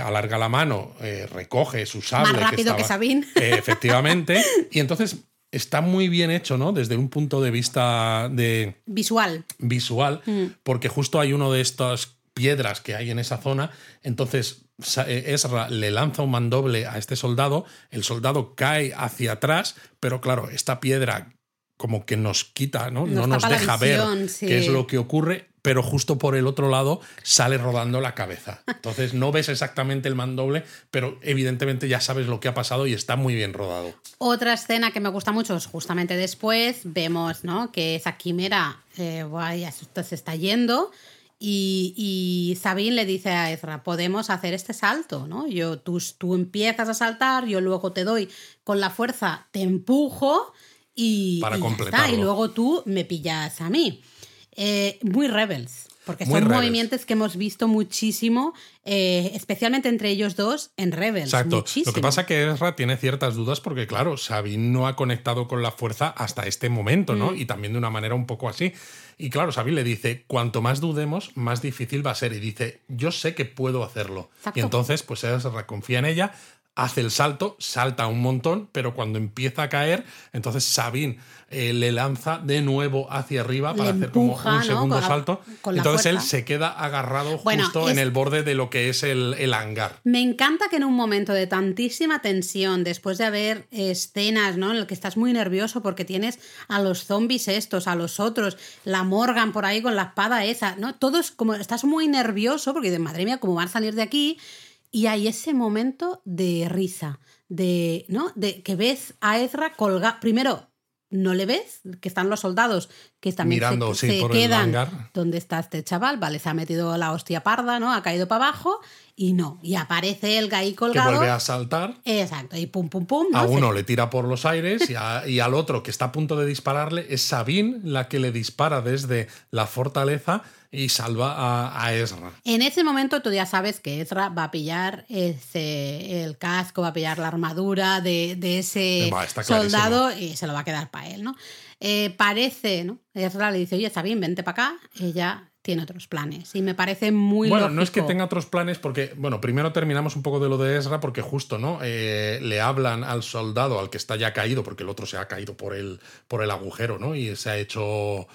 alarga la mano, eh, recoge su sable. Más rápido que estaba- Sabine. Eh, efectivamente, y entonces está muy bien hecho, ¿no? Desde un punto de vista de Visual. visual, Mm. porque justo hay uno de estas piedras que hay en esa zona, entonces eh, Ezra le lanza un mandoble a este soldado, el soldado cae hacia atrás, pero claro, esta piedra como que nos quita, ¿no? Nos no nos deja visión, ver sí. qué es lo que ocurre, pero justo por el otro lado sale rodando la cabeza. Entonces no ves exactamente el mandoble, pero evidentemente ya sabes lo que ha pasado y está muy bien rodado. Otra escena que me gusta mucho es justamente después, vemos ¿no? que esa quimera eh, se está yendo y, y Sabine le dice a Ezra, podemos hacer este salto, ¿no? Yo, tú, tú empiezas a saltar, yo luego te doy con la fuerza, te empujo y, Para y ya está, y luego tú me pillas a mí. Eh, muy Rebels. Porque Muy son Rebels. movimientos que hemos visto muchísimo, eh, especialmente entre ellos dos, en Rebels. Exacto. Muchísimo. Lo que pasa es que Ezra tiene ciertas dudas porque, claro, Sabine no ha conectado con la fuerza hasta este momento, Mm. ¿no? Y también de una manera un poco así. Y claro, Sabine le dice, cuanto más dudemos, más difícil va a ser. Y dice, yo sé que puedo hacerlo. Exacto. Y entonces, pues Ezra confía en ella, hace el salto, salta un montón, pero cuando empieza a caer, entonces Sabine eh, le lanza de nuevo hacia arriba para hacer como un ¿no? segundo la- salto. entonces él se queda agarrado Bueno, justo en el borde de lo que es el, el hangar. Me encanta que en un momento de tantísima tensión, después de haber escenas ¿no? en el que estás muy nervioso porque tienes a los zombies estos, a los otros, la Morgan por ahí con la espada esa, ¿no? Todo es como, estás muy nervioso porque dices, madre mía, ¿cómo van a salir de aquí? Y hay ese momento de risa, de, ¿no? De que ves a Ezra colgado. Primero, no le ves, que están los soldados que también Mirando, se, sí, se por el quedan. hangar. ¿Dónde está este chaval? Vale, se ha metido la hostia parda, ¿no? Ha caído para abajo y no. Y aparece el ahí Que colgado. vuelve a saltar. Exacto, y pum, pum, pum. A ¿no? uno le tira por los aires y, a- y al otro que está a punto de dispararle es Sabine la que le dispara desde la fortaleza y salva a, a Ezra. En ese momento tú ya sabes que Ezra va a pillar ese, el casco, va a pillar la armadura de, de ese Va, clarísimo. soldado y se lo va a quedar para él, ¿no? Eh, parece, ¿no? Ezra le dice, oye, está bien, vente para acá. Ella tiene otros planes y me parece muy bueno, lógico. no es que tenga otros planes porque, bueno, primero terminamos un poco de lo de Ezra porque justo, ¿no? Eh, le hablan al soldado, al que está ya caído, porque el otro se ha caído por el, por el agujero, ¿no? Y se ha hecho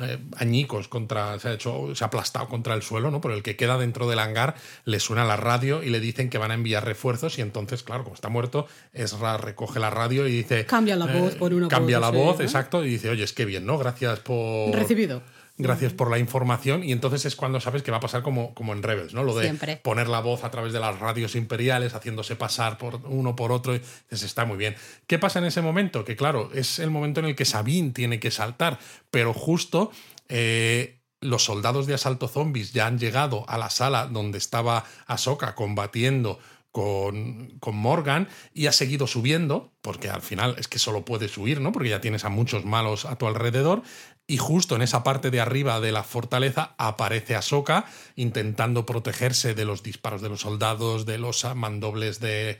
eh, añicos contra, se ha hecho, se ha aplastado contra el suelo, ¿no? Por el que queda dentro del hangar, le suena la radio y le dicen que van a enviar refuerzos y entonces, claro, como está muerto, Ezra recoge la radio y dice... Cambia la voz por una Cambia voz, la voz, exacto, y dice, oye, es que bien, ¿no? Gracias por... Recibido. Gracias por la información. Y entonces es cuando sabes que va a pasar como, como en Rebels, ¿no? Lo de Siempre. poner la voz a través de las radios imperiales, haciéndose pasar por uno por otro. y Dices, está muy bien. ¿Qué pasa en ese momento? Que claro, es el momento en el que Sabine tiene que saltar, pero justo eh, los soldados de asalto zombies ya han llegado a la sala donde estaba Ahsoka combatiendo con, con Morgan y ha seguido subiendo, porque al final es que solo puedes huir, ¿no? Porque ya tienes a muchos malos a tu alrededor. Y justo en esa parte de arriba de la fortaleza aparece Ahsoka intentando protegerse de los disparos de los soldados, de los mandobles de,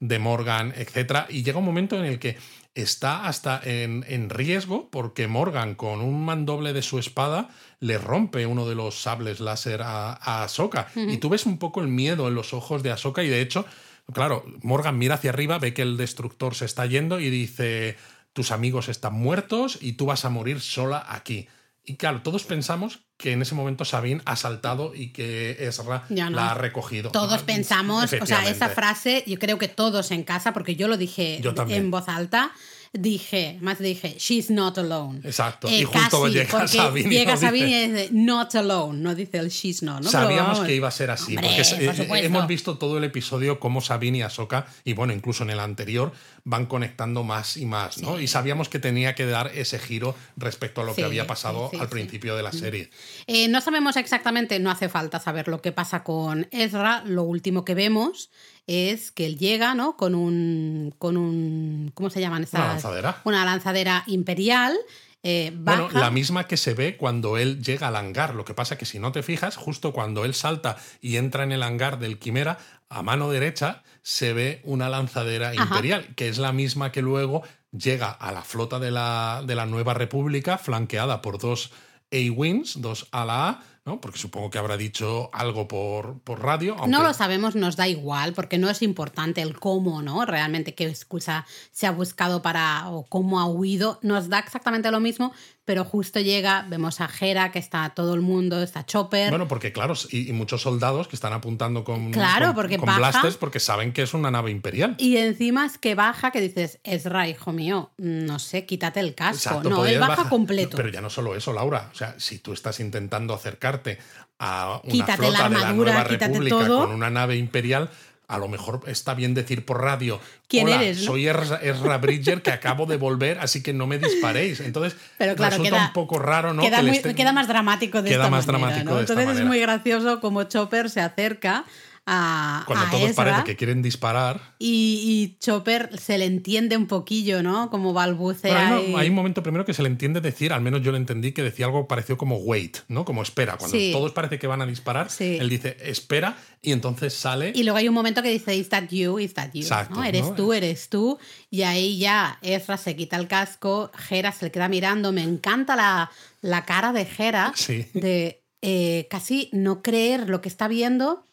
de Morgan, etc. Y llega un momento en el que está hasta en, en, riesgo porque Morgan con un mandoble de su espada le rompe uno de los sables láser a, a Ahsoka. Uh -huh. Y tú ves un poco el miedo en los ojos de Ahsoka y de hecho, claro, Morgan mira hacia arriba, ve que el destructor se está yendo y dice, tus amigos están muertos y tú vas a morir sola aquí. Y claro, todos pensamos que en ese momento Sabine ha saltado y que Ezra no. la ha recogido. Todos ah, pensamos, o sea, esa frase, yo creo que todos en casa, porque yo lo dije yo en voz alta, dije, más dije, she's not alone. Exacto. Eh, y justo casi, llega Sabine. Llega Sabine y dice, not alone, no dice el she's not. ¿no? Sabíamos que iba a ser así, Hombre, porque por eh, hemos visto todo el episodio como Sabine y Ahsoka, y bueno, incluso en el anterior, van conectando más y más, ¿no? Y sabíamos que tenía que dar ese giro respecto a lo que había pasado sí, al principio de la serie. Eh, no sabemos exactamente, no hace falta saber lo que pasa con Ezra. Lo último que vemos es que él llega, ¿no? Con un. con un. ¿Cómo se llaman estas? Una lanzadera. Una lanzadera imperial. Eh, baja. Bueno, la misma que se ve cuando él llega al hangar. Lo que pasa que si no te fijas, justo cuando él salta y entra en el hangar del Quimera, a mano derecha se ve una lanzadera Ajá. imperial, que es la misma que luego llega a la flota de la, de la Nueva República, flanqueada por dos A-Wings, dos a la A, ¿no? Porque supongo que habrá dicho algo por, por radio. No aunque- lo sabemos, nos da igual, porque no es importante el cómo, ¿no? Realmente qué excusa se ha buscado para o cómo ha huido. Nos da exactamente lo mismo, pero justo llega, vemos a Hera, que está todo el mundo, está Chopper. Bueno, porque claro, y, y muchos soldados que están apuntando con, Claro, con- porque con baja. blasters porque saben que es una nave imperial. Y encima es que baja, que dices, Ezra, hijo mío, no sé, quítate el casco. Exacto, no, él baja completo. Pero ya no solo eso, Laura. O sea, si tú estás intentando acercarte a una Quítate la flota de la Nueva quítate República todo. con una nave imperial, a lo mejor está bien decir por radio. ¿Quién Hola, eres, no?" soy Ezra, Ezra Bridger que acabo de volver, así que no me disparéis. Entonces, Pero claro, resulta queda- un poco raro, ¿no? queda, que muy- estén- queda más dramático de Queda esta más manera, dramático ¿no? de esta Entonces es manera. muy gracioso como Chopper se acerca a, Cuando a todos Ezra parece que quieren disparar. y, y Chopper se le entiende un poquillo, ¿no? Como balbucea. Hay, y- un- hay un momento primero que se le entiende decir, al menos yo lo entendí, que decía algo parecido como wait, ¿no? Como espera. Cuando Sí. todos parece que van a disparar, Sí. él dice espera y entonces sale. Y luego hay un momento que dice, is that you, is that you. Exacto, ¿no? Eres ¿no? tú, eres tú. Y ahí ya Ezra se quita el casco, Hera se le queda mirando. Me encanta la, la cara de Hera Sí. de eh, casi no creer lo que está viendo,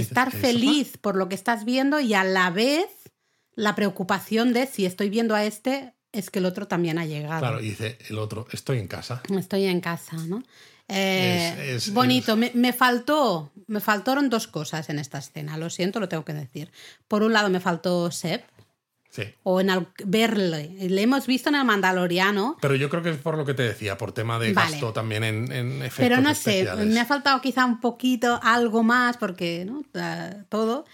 estar feliz por lo que estás viendo y a la vez la preocupación de si estoy viendo a este, es que el otro también ha llegado. Claro, y dice el otro, estoy en casa. Estoy en casa, ¿no? Eh, Es- es- bonito. es- Me, me faltó, me faltaron dos cosas en esta escena. Lo siento, lo tengo que decir. Por un lado me faltó Seb Sí. o en al- verle. Le hemos visto en el Mandaloriano. Pero yo creo que es por lo que te decía, por tema de Vale. gasto también en, en efectos Pero no sé, especiales. me ha faltado quizá un poquito, algo más, porque ¿no? Todo.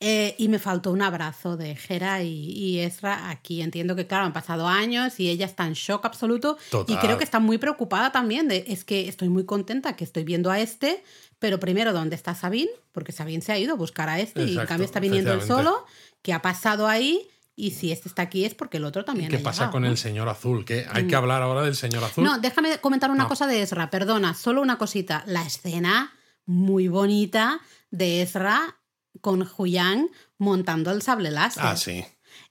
Eh, y me faltó un abrazo de Hera y, y Ezra aquí. Entiendo que, claro, han pasado años y ella está en shock absoluto. Total. Y creo que está muy preocupada también. De, es que estoy muy contenta que estoy viendo a este, pero primero, ¿dónde está Sabine? Porque Sabine se ha ido a buscar a este y en Exacto, cambio está viniendo él solo. ¿Qué ha pasado ahí? Y si este está aquí es porque el otro ¿Y también qué ha pasa llegado, con ¿no? el señor azul? Que hay que hablar ahora del señor azul. No, déjame comentar una No. cosa de Ezra, perdona, solo una cosita. La escena muy bonita de Ezra con Huyang montando el sable láser. ah, sí,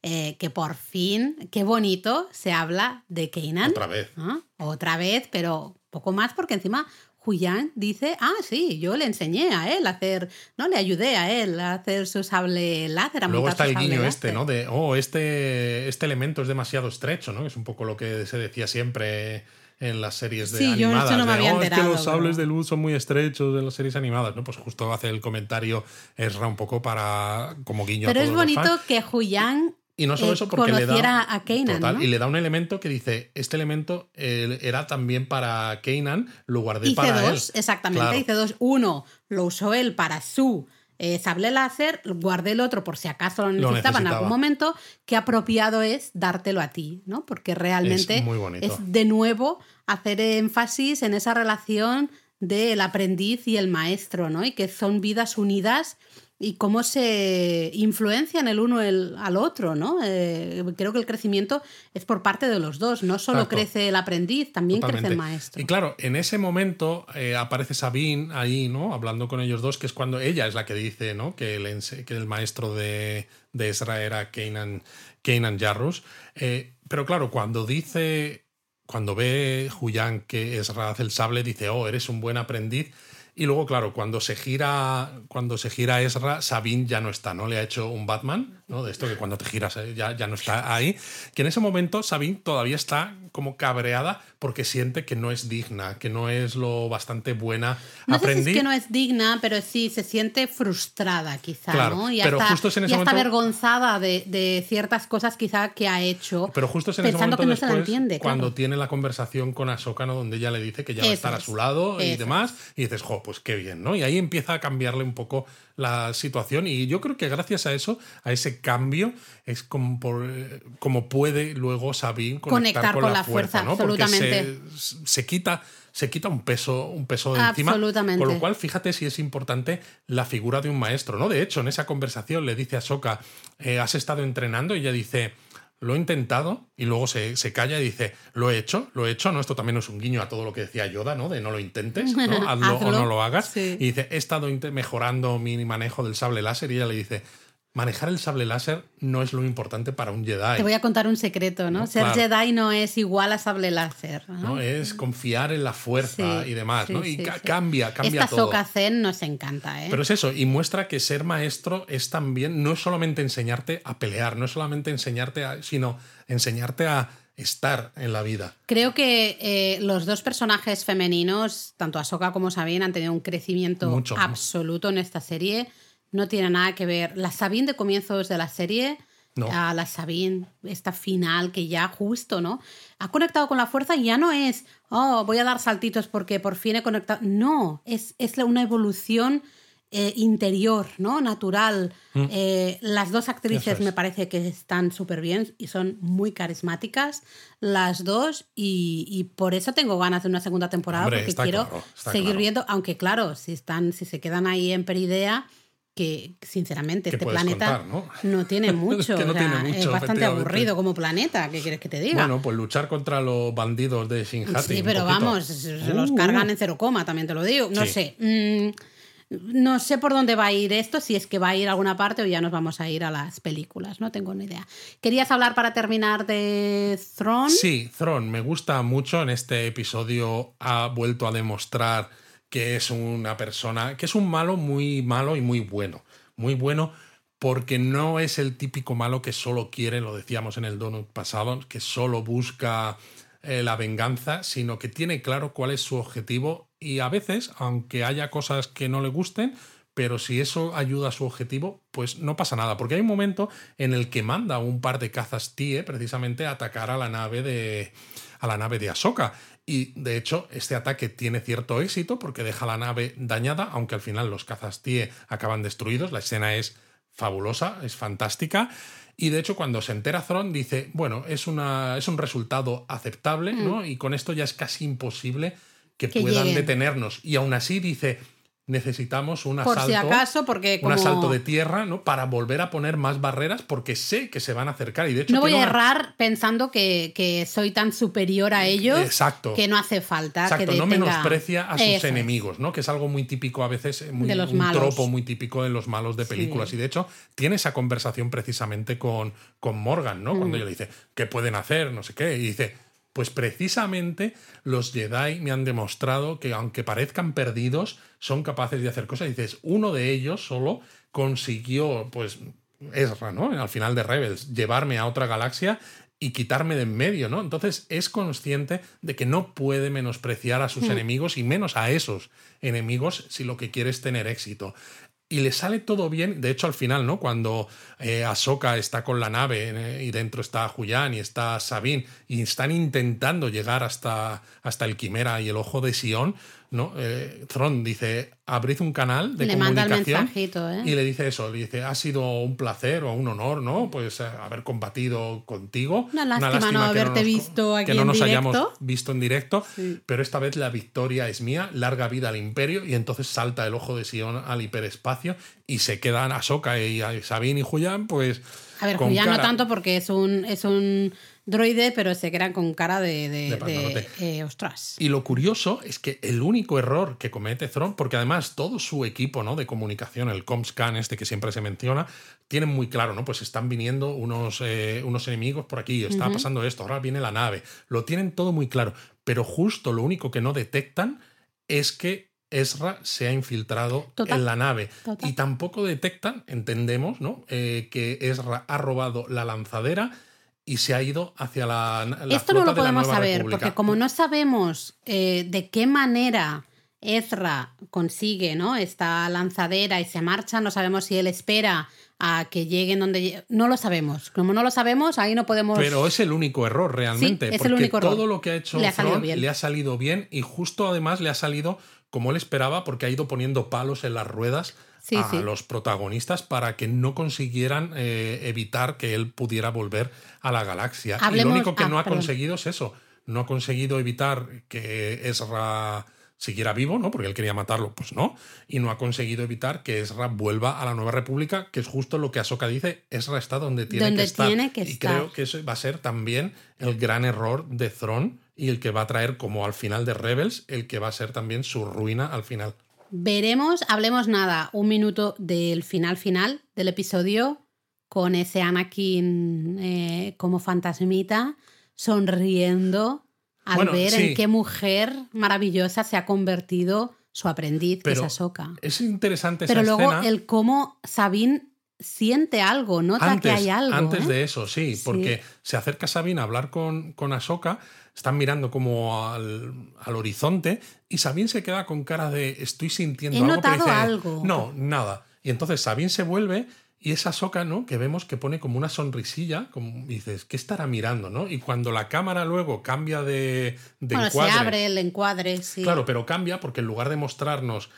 Eh, que por fin, qué bonito, se habla de Kanan. otra vez. Otra vez, pero poco más porque encima Huyang dice, ah, sí, yo le enseñé a él a hacer, no, le ayudé a él a hacer su sable láser. a Luego está el guiño este, láser. ¿no? De, oh, este, este elemento es demasiado estrecho, ¿no? Es un poco lo que se decía siempre en las series de Sí, yo animadas. no me de, había "Oh, es que enterado, los sables pero- de luz son muy estrechos en las series animadas, ¿no? Pues justo hace el comentario Ezra un poco para como guiño a Pero es los bonito fans. que Huyang Y no solo eh, eso, porque le da. a Kanan, Total, ¿no? Y le da un elemento que dice: Este elemento eh, era también para Kanan, lo guardé para dos, él. exactamente, Claro. hice dos. Uno lo usó él para su eh, sable láser, guardé el otro por si acaso lo Lo necesitaba en algún momento. Qué apropiado es dártelo a ti, ¿no? Porque realmente Es muy bonito. es de nuevo hacer énfasis en esa relación del aprendiz y el maestro, ¿no? Y que son vidas unidas y cómo se influencian el uno el, al otro, ¿no? Eh, creo que el crecimiento es por parte de los dos, no solo Exacto. crece el aprendiz, también crece el maestro. Y claro, en ese momento eh, aparece Sabine ahí, ¿no? Hablando con ellos dos, que es cuando ella es la que dice, ¿no? Que el, que el maestro de, de Ezra era Kanan, Kanan Jarrus. Eh, pero claro, cuando dice, cuando ve Huyang que Ezra hace el sable, dice, oh, eres un buen aprendiz. Y luego, claro, cuando se gira, cuando se gira Ezra, Sabine ya no está, ¿no? Le ha hecho un Batman, ¿no? De esto que cuando te giras eh, ya, ya no está ahí. Que en ese momento Sabine todavía está como cabreada porque siente que no es digna, que no es lo bastante buena. No sé si Aprendí. es que no es digna, pero sí se siente frustrada, quizá, Claro, ¿no? Y pero hasta, justo en y ese hasta momento- avergonzada de, de ciertas cosas quizá que ha hecho. Pero justo es en ese pensando momento que no se la entiende, claro. cuando tiene la conversación con Ahsoka, ¿no? donde ella le dice que ya va a estar a su lado y demás, y dices, jo, pues qué bien, ¿no? Y ahí empieza a cambiarle un poco la situación y yo creo que gracias a eso, a ese cambio es como, por, eh, como puede luego Sabine conectar, Conectar con, con la, la fuerza, fuerza, ¿no? Porque se, se quita se quita un peso, un peso de encima. Absolutamente. Con lo cual, fíjate si es importante la figura de un maestro, ¿no? De hecho, en esa conversación le dice a Soka, has estado entrenando, y ella dice, lo he intentado, y luego se, se, calla y dice, lo he hecho, lo he hecho, ¿no? Esto también es un guiño a todo lo que decía Yoda, ¿no? De no lo intentes, ¿no? Hazlo, o no lo hagas. Sí. Y dice, he estado mejorando mi manejo del sable láser, y ella le dice, manejar el sable láser no es lo importante para un Jedi. Te voy a contar un secreto, ¿no? No, Ser claro. Jedi no es igual a sable láser. ¿no? ¿no? Es confiar en la fuerza Sí, y demás, sí, ¿no? Y sí, ca- sí. cambia, cambia Esta todo. Soka Zen nos encanta, ¿eh? Pero es eso, y muestra que ser maestro es también, no es solamente enseñarte a pelear, no es solamente enseñarte a, sino enseñarte a estar en la vida. Creo que eh, los dos personajes femeninos, tanto Ahsoka como Sabine, han tenido un crecimiento Mucho. absoluto en esta serie. No tiene nada que ver. La Sabine de comienzos de la serie No. a la Sabine, esta final que ya justo, ¿no? Ha conectado con la fuerza y ya no es, oh, voy a dar saltitos porque por fin he conectado. No, es, es una evolución eh, interior, ¿no? Natural. Eh, las dos actrices Mm. Es. me parece que están súper bien y son muy carismáticas, las dos, y, y por eso tengo ganas de una segunda temporada, Hombre, porque quiero claro, seguir claro. viendo, aunque claro, si están, si se quedan ahí en Peridea, que sinceramente ¿Qué este planeta contar, no? tiene mucho, que no o sea, tiene mucho, es bastante aburrido como planeta, ¿qué quieres que te diga? Bueno, pues luchar contra los bandidos de Shinhati. Sí, pero vamos, se los Uh, cargan en cero coma, también te lo digo. No Sí. sé. mm, no sé por dónde va a ir esto, si es que va a ir a alguna parte o ya nos vamos a ir a las películas, no tengo ni idea. ¿Querías hablar para terminar de Throne? Sí, Thron, me gusta mucho. En este episodio ha vuelto a demostrar que es una persona, que es un malo muy malo y muy bueno. Muy bueno porque no es el típico malo que solo quiere, lo decíamos en el donut pasado, que solo busca eh, la venganza, sino que tiene claro cuál es su objetivo y a veces, aunque haya cosas que no le gusten, pero si eso ayuda a su objetivo, pues no pasa nada, porque hay un momento en el que manda un par de cazas TIE precisamente a atacar a la nave de a la nave de Ahsoka. Y de hecho, este ataque tiene cierto éxito porque deja la nave dañada, aunque al final los cazas TIE acaban destruidos. La escena es fabulosa, es fantástica. Y de hecho, cuando se entera Thron, dice: Bueno, es, una, es un resultado aceptable, ¿no? Y con esto ya es casi imposible que, Mm. Que puedan lleguen. detenernos. Y aún así dice: Necesitamos un Por asalto. si acaso, porque como Un asalto de tierra, ¿no? Para volver a poner más barreras, porque sé que se van a acercar. Y de hecho, no voy a errar pensando que, que soy tan superior a ellos Exacto. que no hace falta. Exacto, que no tenga- menosprecia a sus Eso es. enemigos, ¿no? Que es algo muy típico a veces, eh, muy, De los un malos. tropo muy típico de los malos de Sí. películas. Y de hecho, tiene esa conversación precisamente con, con Morgan, ¿no? Mm. Cuando ella le dice, ¿qué pueden hacer? No sé qué. Y dice, pues precisamente los Jedi me han demostrado que aunque parezcan perdidos, son capaces de hacer cosas. Y dices, uno de ellos solo consiguió, pues, Ezra, ¿no? Al final de Rebels, llevarme a otra galaxia y quitarme de en medio, ¿no? Entonces es consciente de que no puede menospreciar a sus Hmm. enemigos y menos a esos enemigos si lo que quiere es tener éxito. Y le sale todo bien, de hecho al final, ¿no? Cuando eh, está con la nave eh, y dentro está Julián y está Sabine y están intentando llegar hasta, hasta el Quimera y el Ojo de Sion, ¿no? Eh, Thron dice, abrid un canal de Le manda el comunicación mensajito, ¿eh? y le dice eso, le dice, ha sido un placer o un honor, ¿no? Pues eh, haber combatido contigo. Una lástima no que haberte nos- visto aquí que no en nos hayamos visto en directo, Sí. pero esta vez la victoria es mía, larga vida al imperio, y entonces salta el ojo de Sion al hiperespacio y se quedan Ahsoka y a Sabine y Julián, pues... A ver, Julián no tanto porque es un, es un droide, pero se quedan con cara de, de, De panzanote. de, eh, ostras. Y lo curioso es que el único error que comete Thron, porque además todo su equipo ¿no? de comunicación, el Comscan este que siempre se menciona, tienen muy claro, ¿no? Pues están viniendo unos, eh, unos enemigos por aquí, está pasando esto, ahora viene la nave. Lo tienen todo muy claro. Pero justo lo único que no detectan es que Ezra se ha infiltrado Total. en la nave. Total. Y tampoco detectan, entendemos, ¿no? Eh, que Ezra ha robado la lanzadera y se ha ido hacia la, la Esto no lo podemos saber, República. porque como no sabemos eh, de qué manera Ezra consigue ¿no? esta lanzadera y se marcha, no sabemos si él espera a que lleguen donde... No lo sabemos. Como no lo sabemos, ahí no podemos... Pero es el único error realmente, Sí, es el único error. todo lo que ha hecho Le ha le ha salido bien y justo además le ha salido como él esperaba porque ha ido poniendo palos en las ruedas Sí, a sí. los protagonistas para que no consiguieran eh, evitar que él pudiera volver a la galaxia. y lo único que ah, no ha perdón. conseguido es eso. No ha conseguido evitar que Ezra siguiera vivo, ¿no? Porque él quería matarlo, pues no. Y no ha conseguido evitar que Ezra vuelva a la Nueva República, que es justo lo que Ahsoka dice, Ezra está donde tiene Donde que estar. tiene que y estar. creo que eso va a ser también el gran error de Thrawn y el que va a traer como al final de Rebels, el que va a ser también su ruina al final. Veremos, hablemos nada, un minuto del final final del episodio con ese Anakin eh, como fantasmita sonriendo al Bueno, ver sí. en qué mujer maravillosa se ha convertido su aprendiz, que Pero es Ahsoka. Es interesante esa Pero luego escena. el cómo Sabine siente algo, nota antes, que hay algo. antes ¿eh? de eso, sí, Sí. porque se acerca Sabine a hablar con, con Ahsoka, están mirando como al, al horizonte y Sabine se queda con cara de estoy sintiendo He algo. notado dice, algo. No, nada. Y entonces Sabine se vuelve y es Ahsoka, ¿no? Que vemos que pone como una sonrisilla, como y dices, ¿qué estará mirando, no? Y cuando la cámara luego cambia de, de bueno, encuadre, se abre el encuadre, sí. Claro, pero cambia porque en lugar de mostrarnos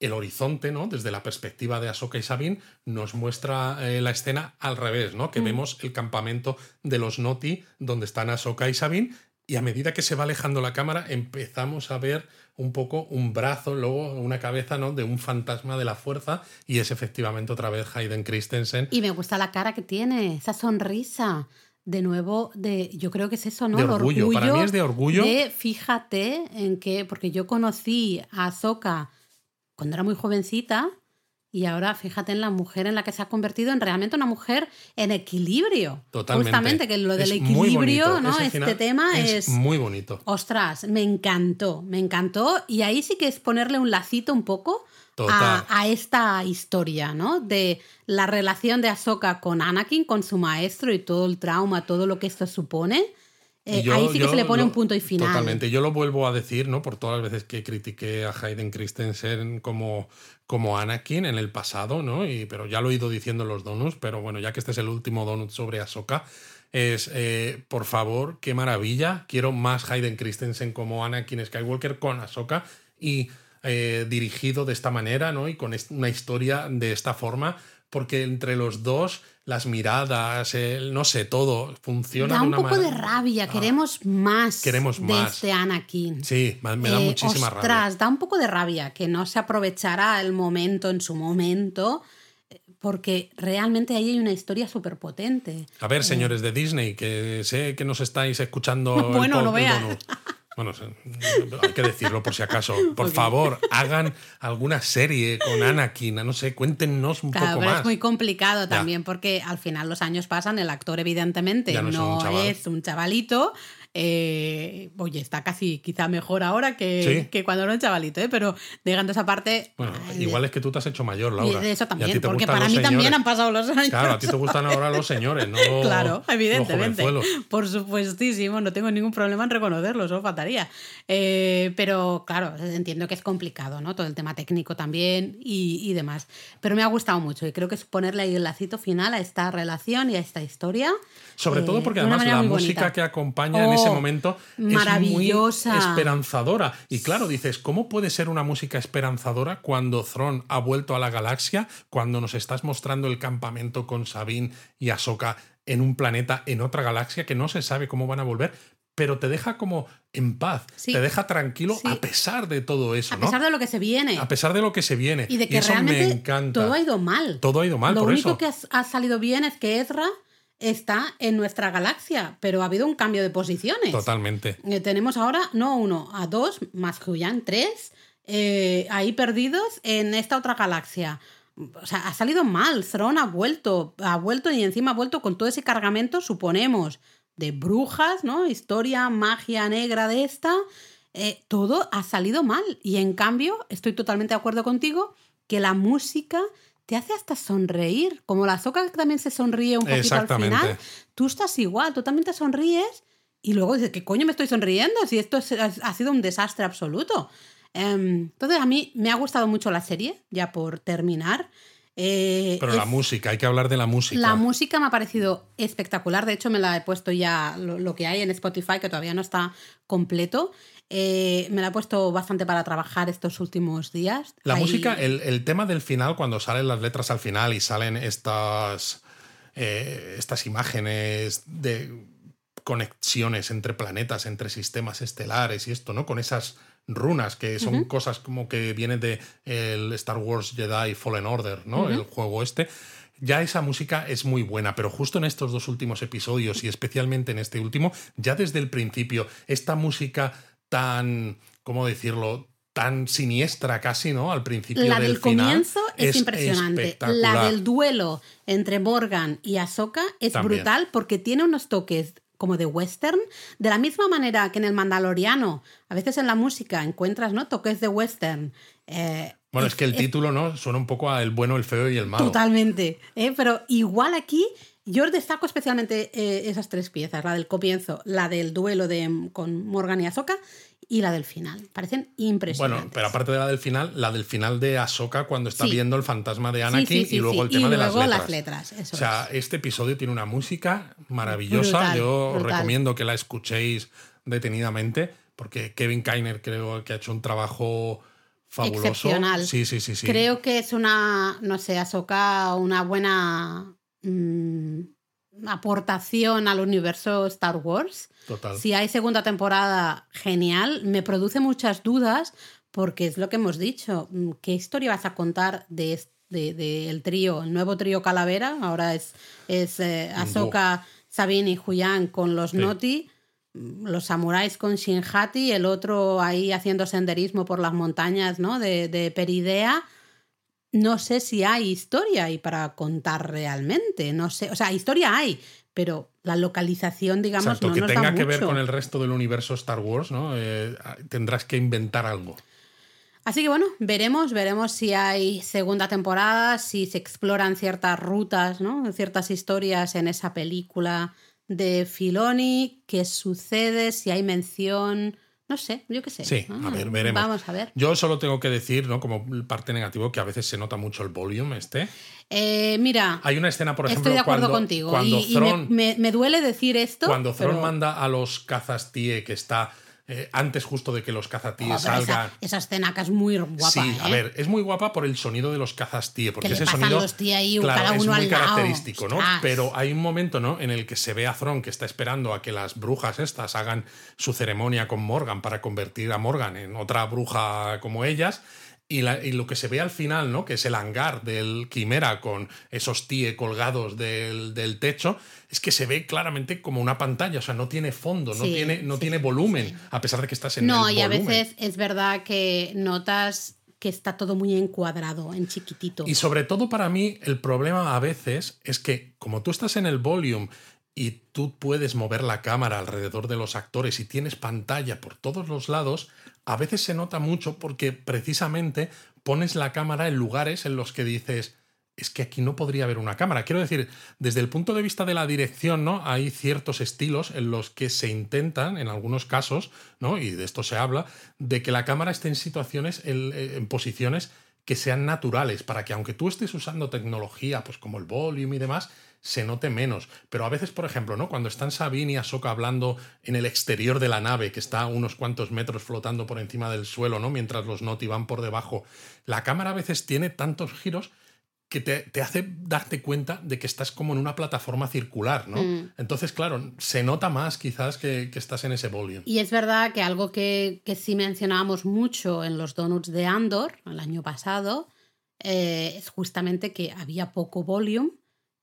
el horizonte, ¿no? Desde la perspectiva de Ahsoka y Sabine, nos muestra eh, la escena al revés, ¿no? Mm. Que vemos el campamento de los Noti, donde están Ahsoka y Sabine, y a medida que se va alejando la cámara, empezamos a ver un poco un brazo, luego una cabeza, ¿no? De un fantasma de la fuerza, y es efectivamente otra vez Hayden Christensen. Y me gusta la cara que tiene, esa sonrisa. De nuevo, de, yo creo que es eso, ¿no? De orgullo. Para mí es de orgullo. de, fíjate en que, porque yo conocí a Ahsoka cuando era muy jovencita y ahora fíjate en la mujer en la que se ha convertido en realmente una mujer en equilibrio. Totalmente. Justamente, que lo del Es equilibrio. ¿no? Ese Este tema es... muy bonito. Ostras, me encantó, me encantó. Y ahí sí que es ponerle un lacito un poco a, a esta historia, ¿no? De la relación de Ahsoka con Anakin, con su maestro y todo el trauma, todo lo que esto supone. Eh, yo- ahí sí que yo se le pone un punto y final. Totalmente. Yo lo vuelvo a decir, ¿no? Por todas las veces que critiqué a Hayden Christensen como, como Anakin en el pasado, ¿no? Y, pero ya lo he ido diciendo en los donuts, pero bueno, ya que este es el último donut sobre Ahsoka, es, eh, por favor, qué maravilla. Quiero más Hayden Christensen como Anakin Skywalker con Ahsoka y eh, dirigido de esta manera, ¿no? Y con una historia de esta forma, porque entre los dos, las miradas, el, no sé, todo funciona Da de un una poco de rabia, queremos más queremos de más. este Anakin. Sí, me da Eh, muchísima ostras, rabia. da un poco de rabia que no se aprovechara el momento en su momento, eh, porque realmente ahí hay una historia súper potente. A ver, señores de Disney, que sé que nos estáis escuchando. Bueno, veas. Donut. Bueno, hay que decirlo por si acaso. Por favor, hagan alguna serie con Anakin. No sé, cuéntenos un Claro, poco pero más. es muy complicado también porque al final los años pasan, el actor evidentemente no es un chavalito. Eh, oye, está casi quizá mejor ahora que, Sí. que cuando era un chavalito, ¿eh? pero dejando esa parte... Bueno, igual es que tú te has hecho mayor, Laura. de eso Y a ti también, porque para mí también han pasado los años. Claro, a ti te gustan ahora los señores, no Claro, evidentemente. Por supuestísimo, no tengo ningún problema en reconocerlo, eso faltaría. Eh, pero claro, entiendo que es complicado, ¿no? Todo el tema técnico también y, y demás. Pero me ha gustado mucho y creo que es ponerle ahí el lacito final a esta relación y a esta historia. Sobre eh, todo porque además la música bonita. que acompaña en ese momento maravillosa. es muy esperanzadora. Y claro, dices, ¿cómo puede ser una música esperanzadora cuando Thrawn ha vuelto a la galaxia, cuando nos estás mostrando el campamento con Sabine y Ahsoka en un planeta, en otra galaxia, que no se sabe cómo van a volver, pero te deja como en paz, Sí. te deja tranquilo Sí. a pesar de todo eso, A ¿no? pesar de lo que se viene. a pesar de lo que se viene. Y de que eso realmente me encanta. todo ha ido mal. Todo ha ido mal, Lo por único eso. que ha, ha salido bien es que Ezra está en nuestra galaxia, pero ha habido un cambio de posiciones. Totalmente. Eh, tenemos ahora no uno, a dos, más Huyan, tres, eh, ahí perdidos en esta otra galaxia. O sea, ha salido mal. Thrawn ha vuelto, ha vuelto y encima ha vuelto con todo ese cargamento, suponemos, de brujas, ¿no? Historia, magia negra de esta. Eh, todo ha salido mal. Y en cambio, estoy totalmente de acuerdo contigo que la música te hace hasta sonreír. Como la soca que también se sonríe un poquito al final, tú estás igual, tú también te sonríes y luego dices, ¿qué coño me estoy sonriendo? Si esto es- ha, sido un desastre absoluto. Em, entonces, a mí me ha gustado mucho la serie, ya por terminar. Eh, Pero la es- música, hay que hablar de la música. La música me ha parecido espectacular. De hecho, me la he puesto ya lo, lo que hay en Spotify, que todavía no está completo. Eh, me la he puesto bastante para trabajar estos últimos días. La Ahí- música, el, el tema del final, cuando salen las letras al final y salen estas, eh, estas imágenes de conexiones entre planetas, entre sistemas estelares y esto, ¿no? Con esas runas que son cosas como que vienen de el Star Wars Jedi Fallen Order, ¿no? El juego este. Ya esa música es muy buena, pero justo en estos dos últimos episodios y especialmente en este último, ya desde el principio, esta música tan, ¿cómo decirlo? tan siniestra casi, ¿no? Al principio La del, del final comienzo es, impresionante. La del duelo entre Morgan y Ahsoka es También. brutal porque tiene unos toques como de western, de la misma manera que en el Mandaloriano, a veces en la música encuentras ¿no? toques de western. eh, Bueno, es que el título, ¿no? Suena un poco a el bueno, el feo y el malo. Totalmente. ¿eh? Pero igual aquí, yo destaco especialmente eh, esas tres piezas: la del comienzo, la del duelo de, con Morgan y Ahsoka y la del final. Parecen impresionantes. Bueno, pero aparte de la del final, la del final de Ahsoka cuando está Sí. viendo el fantasma de Anakin sí, sí, y luego el tema Y de luego las letras. las letras, eso o sea, este episodio tiene una música maravillosa. Brutal, Yo os recomiendo que la escuchéis detenidamente porque Kevin Kainer creo que ha hecho un trabajo fabuloso. Excepcional. Sí, sí, sí, sí. Creo que es una, no sé, Ahsoka, una buena mm, aportación al universo Star Wars. Total. Si hay segunda temporada, genial. Me produce muchas dudas porque es lo que hemos dicho. Mm, ¿Qué historia vas a contar de es- de- del trío, el nuevo trío Calavera? Ahora es, es eh, Ahsoka, Sabine y Huyan con los Sí. Noti, mm, los samuráis con Shinhati, el otro ahí haciendo senderismo por las montañas ¿no? de, de Peridea. No sé si hay historia ahí para contar realmente. No sé, o sea, historia hay, pero la localización, digamos, Exacto, no que nos tenga da que ver con el resto del universo Star Wars, ¿no? Eh, tendrás que inventar algo. Así que bueno, veremos, veremos si hay segunda temporada, si se exploran ciertas rutas, ¿no? Ciertas historias en esa película de Filoni, qué sucede, si hay mención, no sé, yo qué sé. Sí, Ah, a ver, veremos. Vamos a ver. Yo solo tengo que decir, ¿no? Como parte negativo, que a veces se nota mucho el volumen este. Eh, mira, Hay una escena, por ejemplo, estoy de acuerdo cuando, contigo cuando y, y me, me- me duele decir esto. Cuando pero- manda a los cazas tie, que está eh, antes justo de que los cazatíes Oh, esa, salgan. esa escena que es muy guapa. sí, a ¿eh? ver, es muy guapa por el sonido de los cazas tie, porque ese sonido los tie ahí, claro, cada es muy al lado. característico, ¿no? Ostras. Pero hay un momento, ¿no? En el que se ve a Thrawn que está esperando a que las brujas estas hagan su ceremonia con Morgan para convertir a Morgan en otra bruja como ellas. Y, la- y lo que se ve al final, ¿no? Que es el hangar del Quimera con esos tie colgados del, del techo, es que se ve claramente como una pantalla, o sea, no tiene fondo, no Sí, tiene, no sí, tiene volumen, a pesar de que estás en No, el y a veces es verdad que notas que está todo muy encuadrado, en chiquitito. Y sobre todo para mí, el problema a veces es que como tú estás en el volume y tú puedes mover la cámara alrededor de los actores y tienes pantalla por todos los lados, a veces se nota mucho porque precisamente pones la cámara en lugares en los que dices, es que aquí no podría haber una cámara. Quiero decir, desde el punto de vista de la dirección, ¿no? Hay ciertos estilos en los que se intentan, en algunos casos, ¿no? Y de esto se habla, de que la cámara esté en situaciones, en, en posiciones que sean naturales, para que aunque tú estés usando tecnología, pues como el volume y demás, se note menos. Pero a veces, por ejemplo, ¿no? Cuando están Sabine y Ahsoka hablando en el exterior de la nave, que está unos cuantos metros flotando por encima del suelo, ¿no? Mientras los Noti van por debajo, la cámara a veces tiene tantos giros que te, te hace darte cuenta de que estás como en una plataforma circular, ¿no? Mm. Entonces, claro, se nota más quizás que, que estás en ese volume. Y es verdad que algo que, que sí mencionábamos mucho en los donuts de Andor el año pasado eh, es justamente que había poco volume,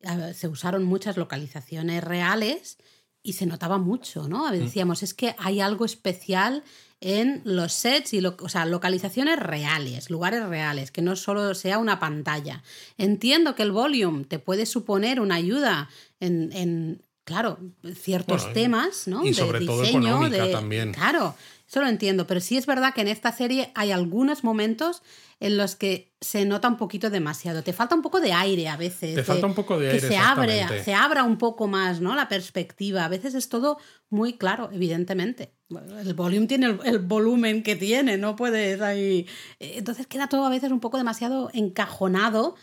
eh, se usaron muchas localizaciones reales y se notaba mucho, ¿no? A ver, Decíamos, es que hay algo especial en los sets y lo, o sea, localizaciones reales, lugares reales, que no solo sea una pantalla. Entiendo que el volume te puede suponer una ayuda en, en, claro, ciertos Bueno, temas, ¿no? y De sobre todo diseño, económica de- también. Claro, eso lo entiendo, pero sí es verdad que en esta serie hay algunos momentos en los que se nota un poquito demasiado. Te falta un poco de aire a veces. Te falta un poco de que aire, se abre, se abra un poco más, ¿no? La perspectiva. A veces es todo muy claro, evidentemente. El volumen tiene el, el volumen que tiene, no puedes ahí. eh, Entonces queda todo a veces un poco demasiado encajonado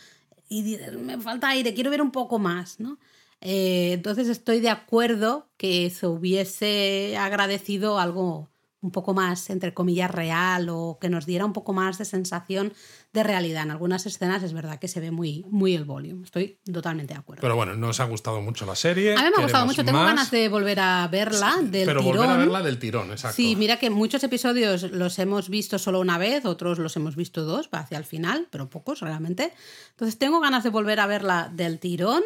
y dices, me falta aire, quiero ver un poco más, ¿no? Eh, entonces estoy de acuerdo que se hubiese agradecido algo un poco más, entre comillas, real o que nos diera un poco más de sensación de realidad. En algunas escenas es verdad que se ve muy, muy el volumen. Estoy totalmente de acuerdo. Pero bueno, nos ha gustado mucho la serie. A mí me ha gustado mucho. Tengo ganas de volver a verla del pero tirón. volver a verla del tirón, exacto. Sí, mira que muchos episodios los hemos visto solo una vez, otros los hemos visto dos, hacia el final, pero pocos realmente. Entonces tengo ganas de volver a verla del tirón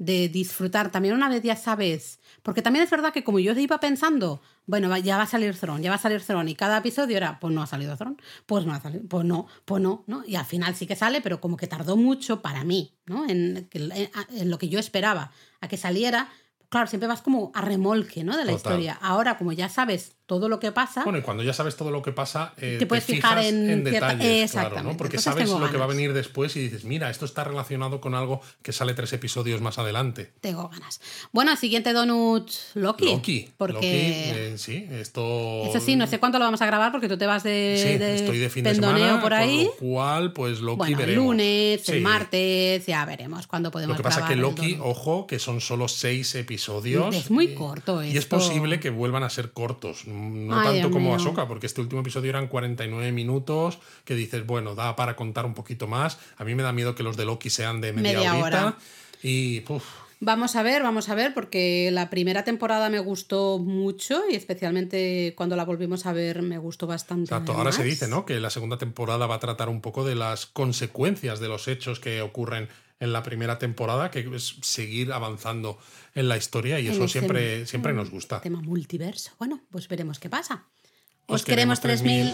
de disfrutar también una vez ya sabes, porque también es verdad que como yo iba pensando, bueno, ya va a salir Throne, ya va a salir Throne y cada episodio era, pues no ha salido Throne, pues no ha salido, pues no, pues no, ¿no? Y al final sí que sale, pero como que tardó mucho para mí, ¿no? En, en lo que yo esperaba a que saliera, claro, siempre vas como a remolque, ¿no? De la historia. Ahora, como ya sabes todo lo que pasa. Bueno, y cuando ya sabes todo lo que pasa, eh, te puedes fijar en, detalles, claro, ¿no? Porque sabes lo que va a venir después y dices, mira, esto está relacionado con algo que sale tres episodios más adelante. Tengo ganas. Bueno, siguiente donut Loki. Loki. Porque eh, sí, esto. Eso sí, no sé cuánto lo vamos a grabar porque tú te vas de, sí, de estoy de fin de semana, por ahí. Con lo cual, pues Loki bueno, veremos. El lunes, el martes, ya veremos cuándo podemos. Lo que pasa es que Loki, ojo, que son solo seis episodios. Es muy corto. Y es posible que vuelvan a ser cortos, no tanto como como Ahsoka, porque este último episodio eran 49 minutos, que dices, bueno, da para contar un poquito más. A mí me da miedo que los de Loki sean de media, hora. Y Vamos a ver, vamos a ver, porque la primera temporada me gustó mucho y especialmente cuando la volvimos a ver me gustó bastante. Exacto, ahora se dice, ¿no? Que la segunda temporada va a tratar un poco de las consecuencias de los hechos que ocurren en la primera temporada, que es seguir avanzando en la historia y eso siempre, siempre nos gusta. Tema multiverso. Bueno, pues veremos qué pasa. Os, queremos 3000.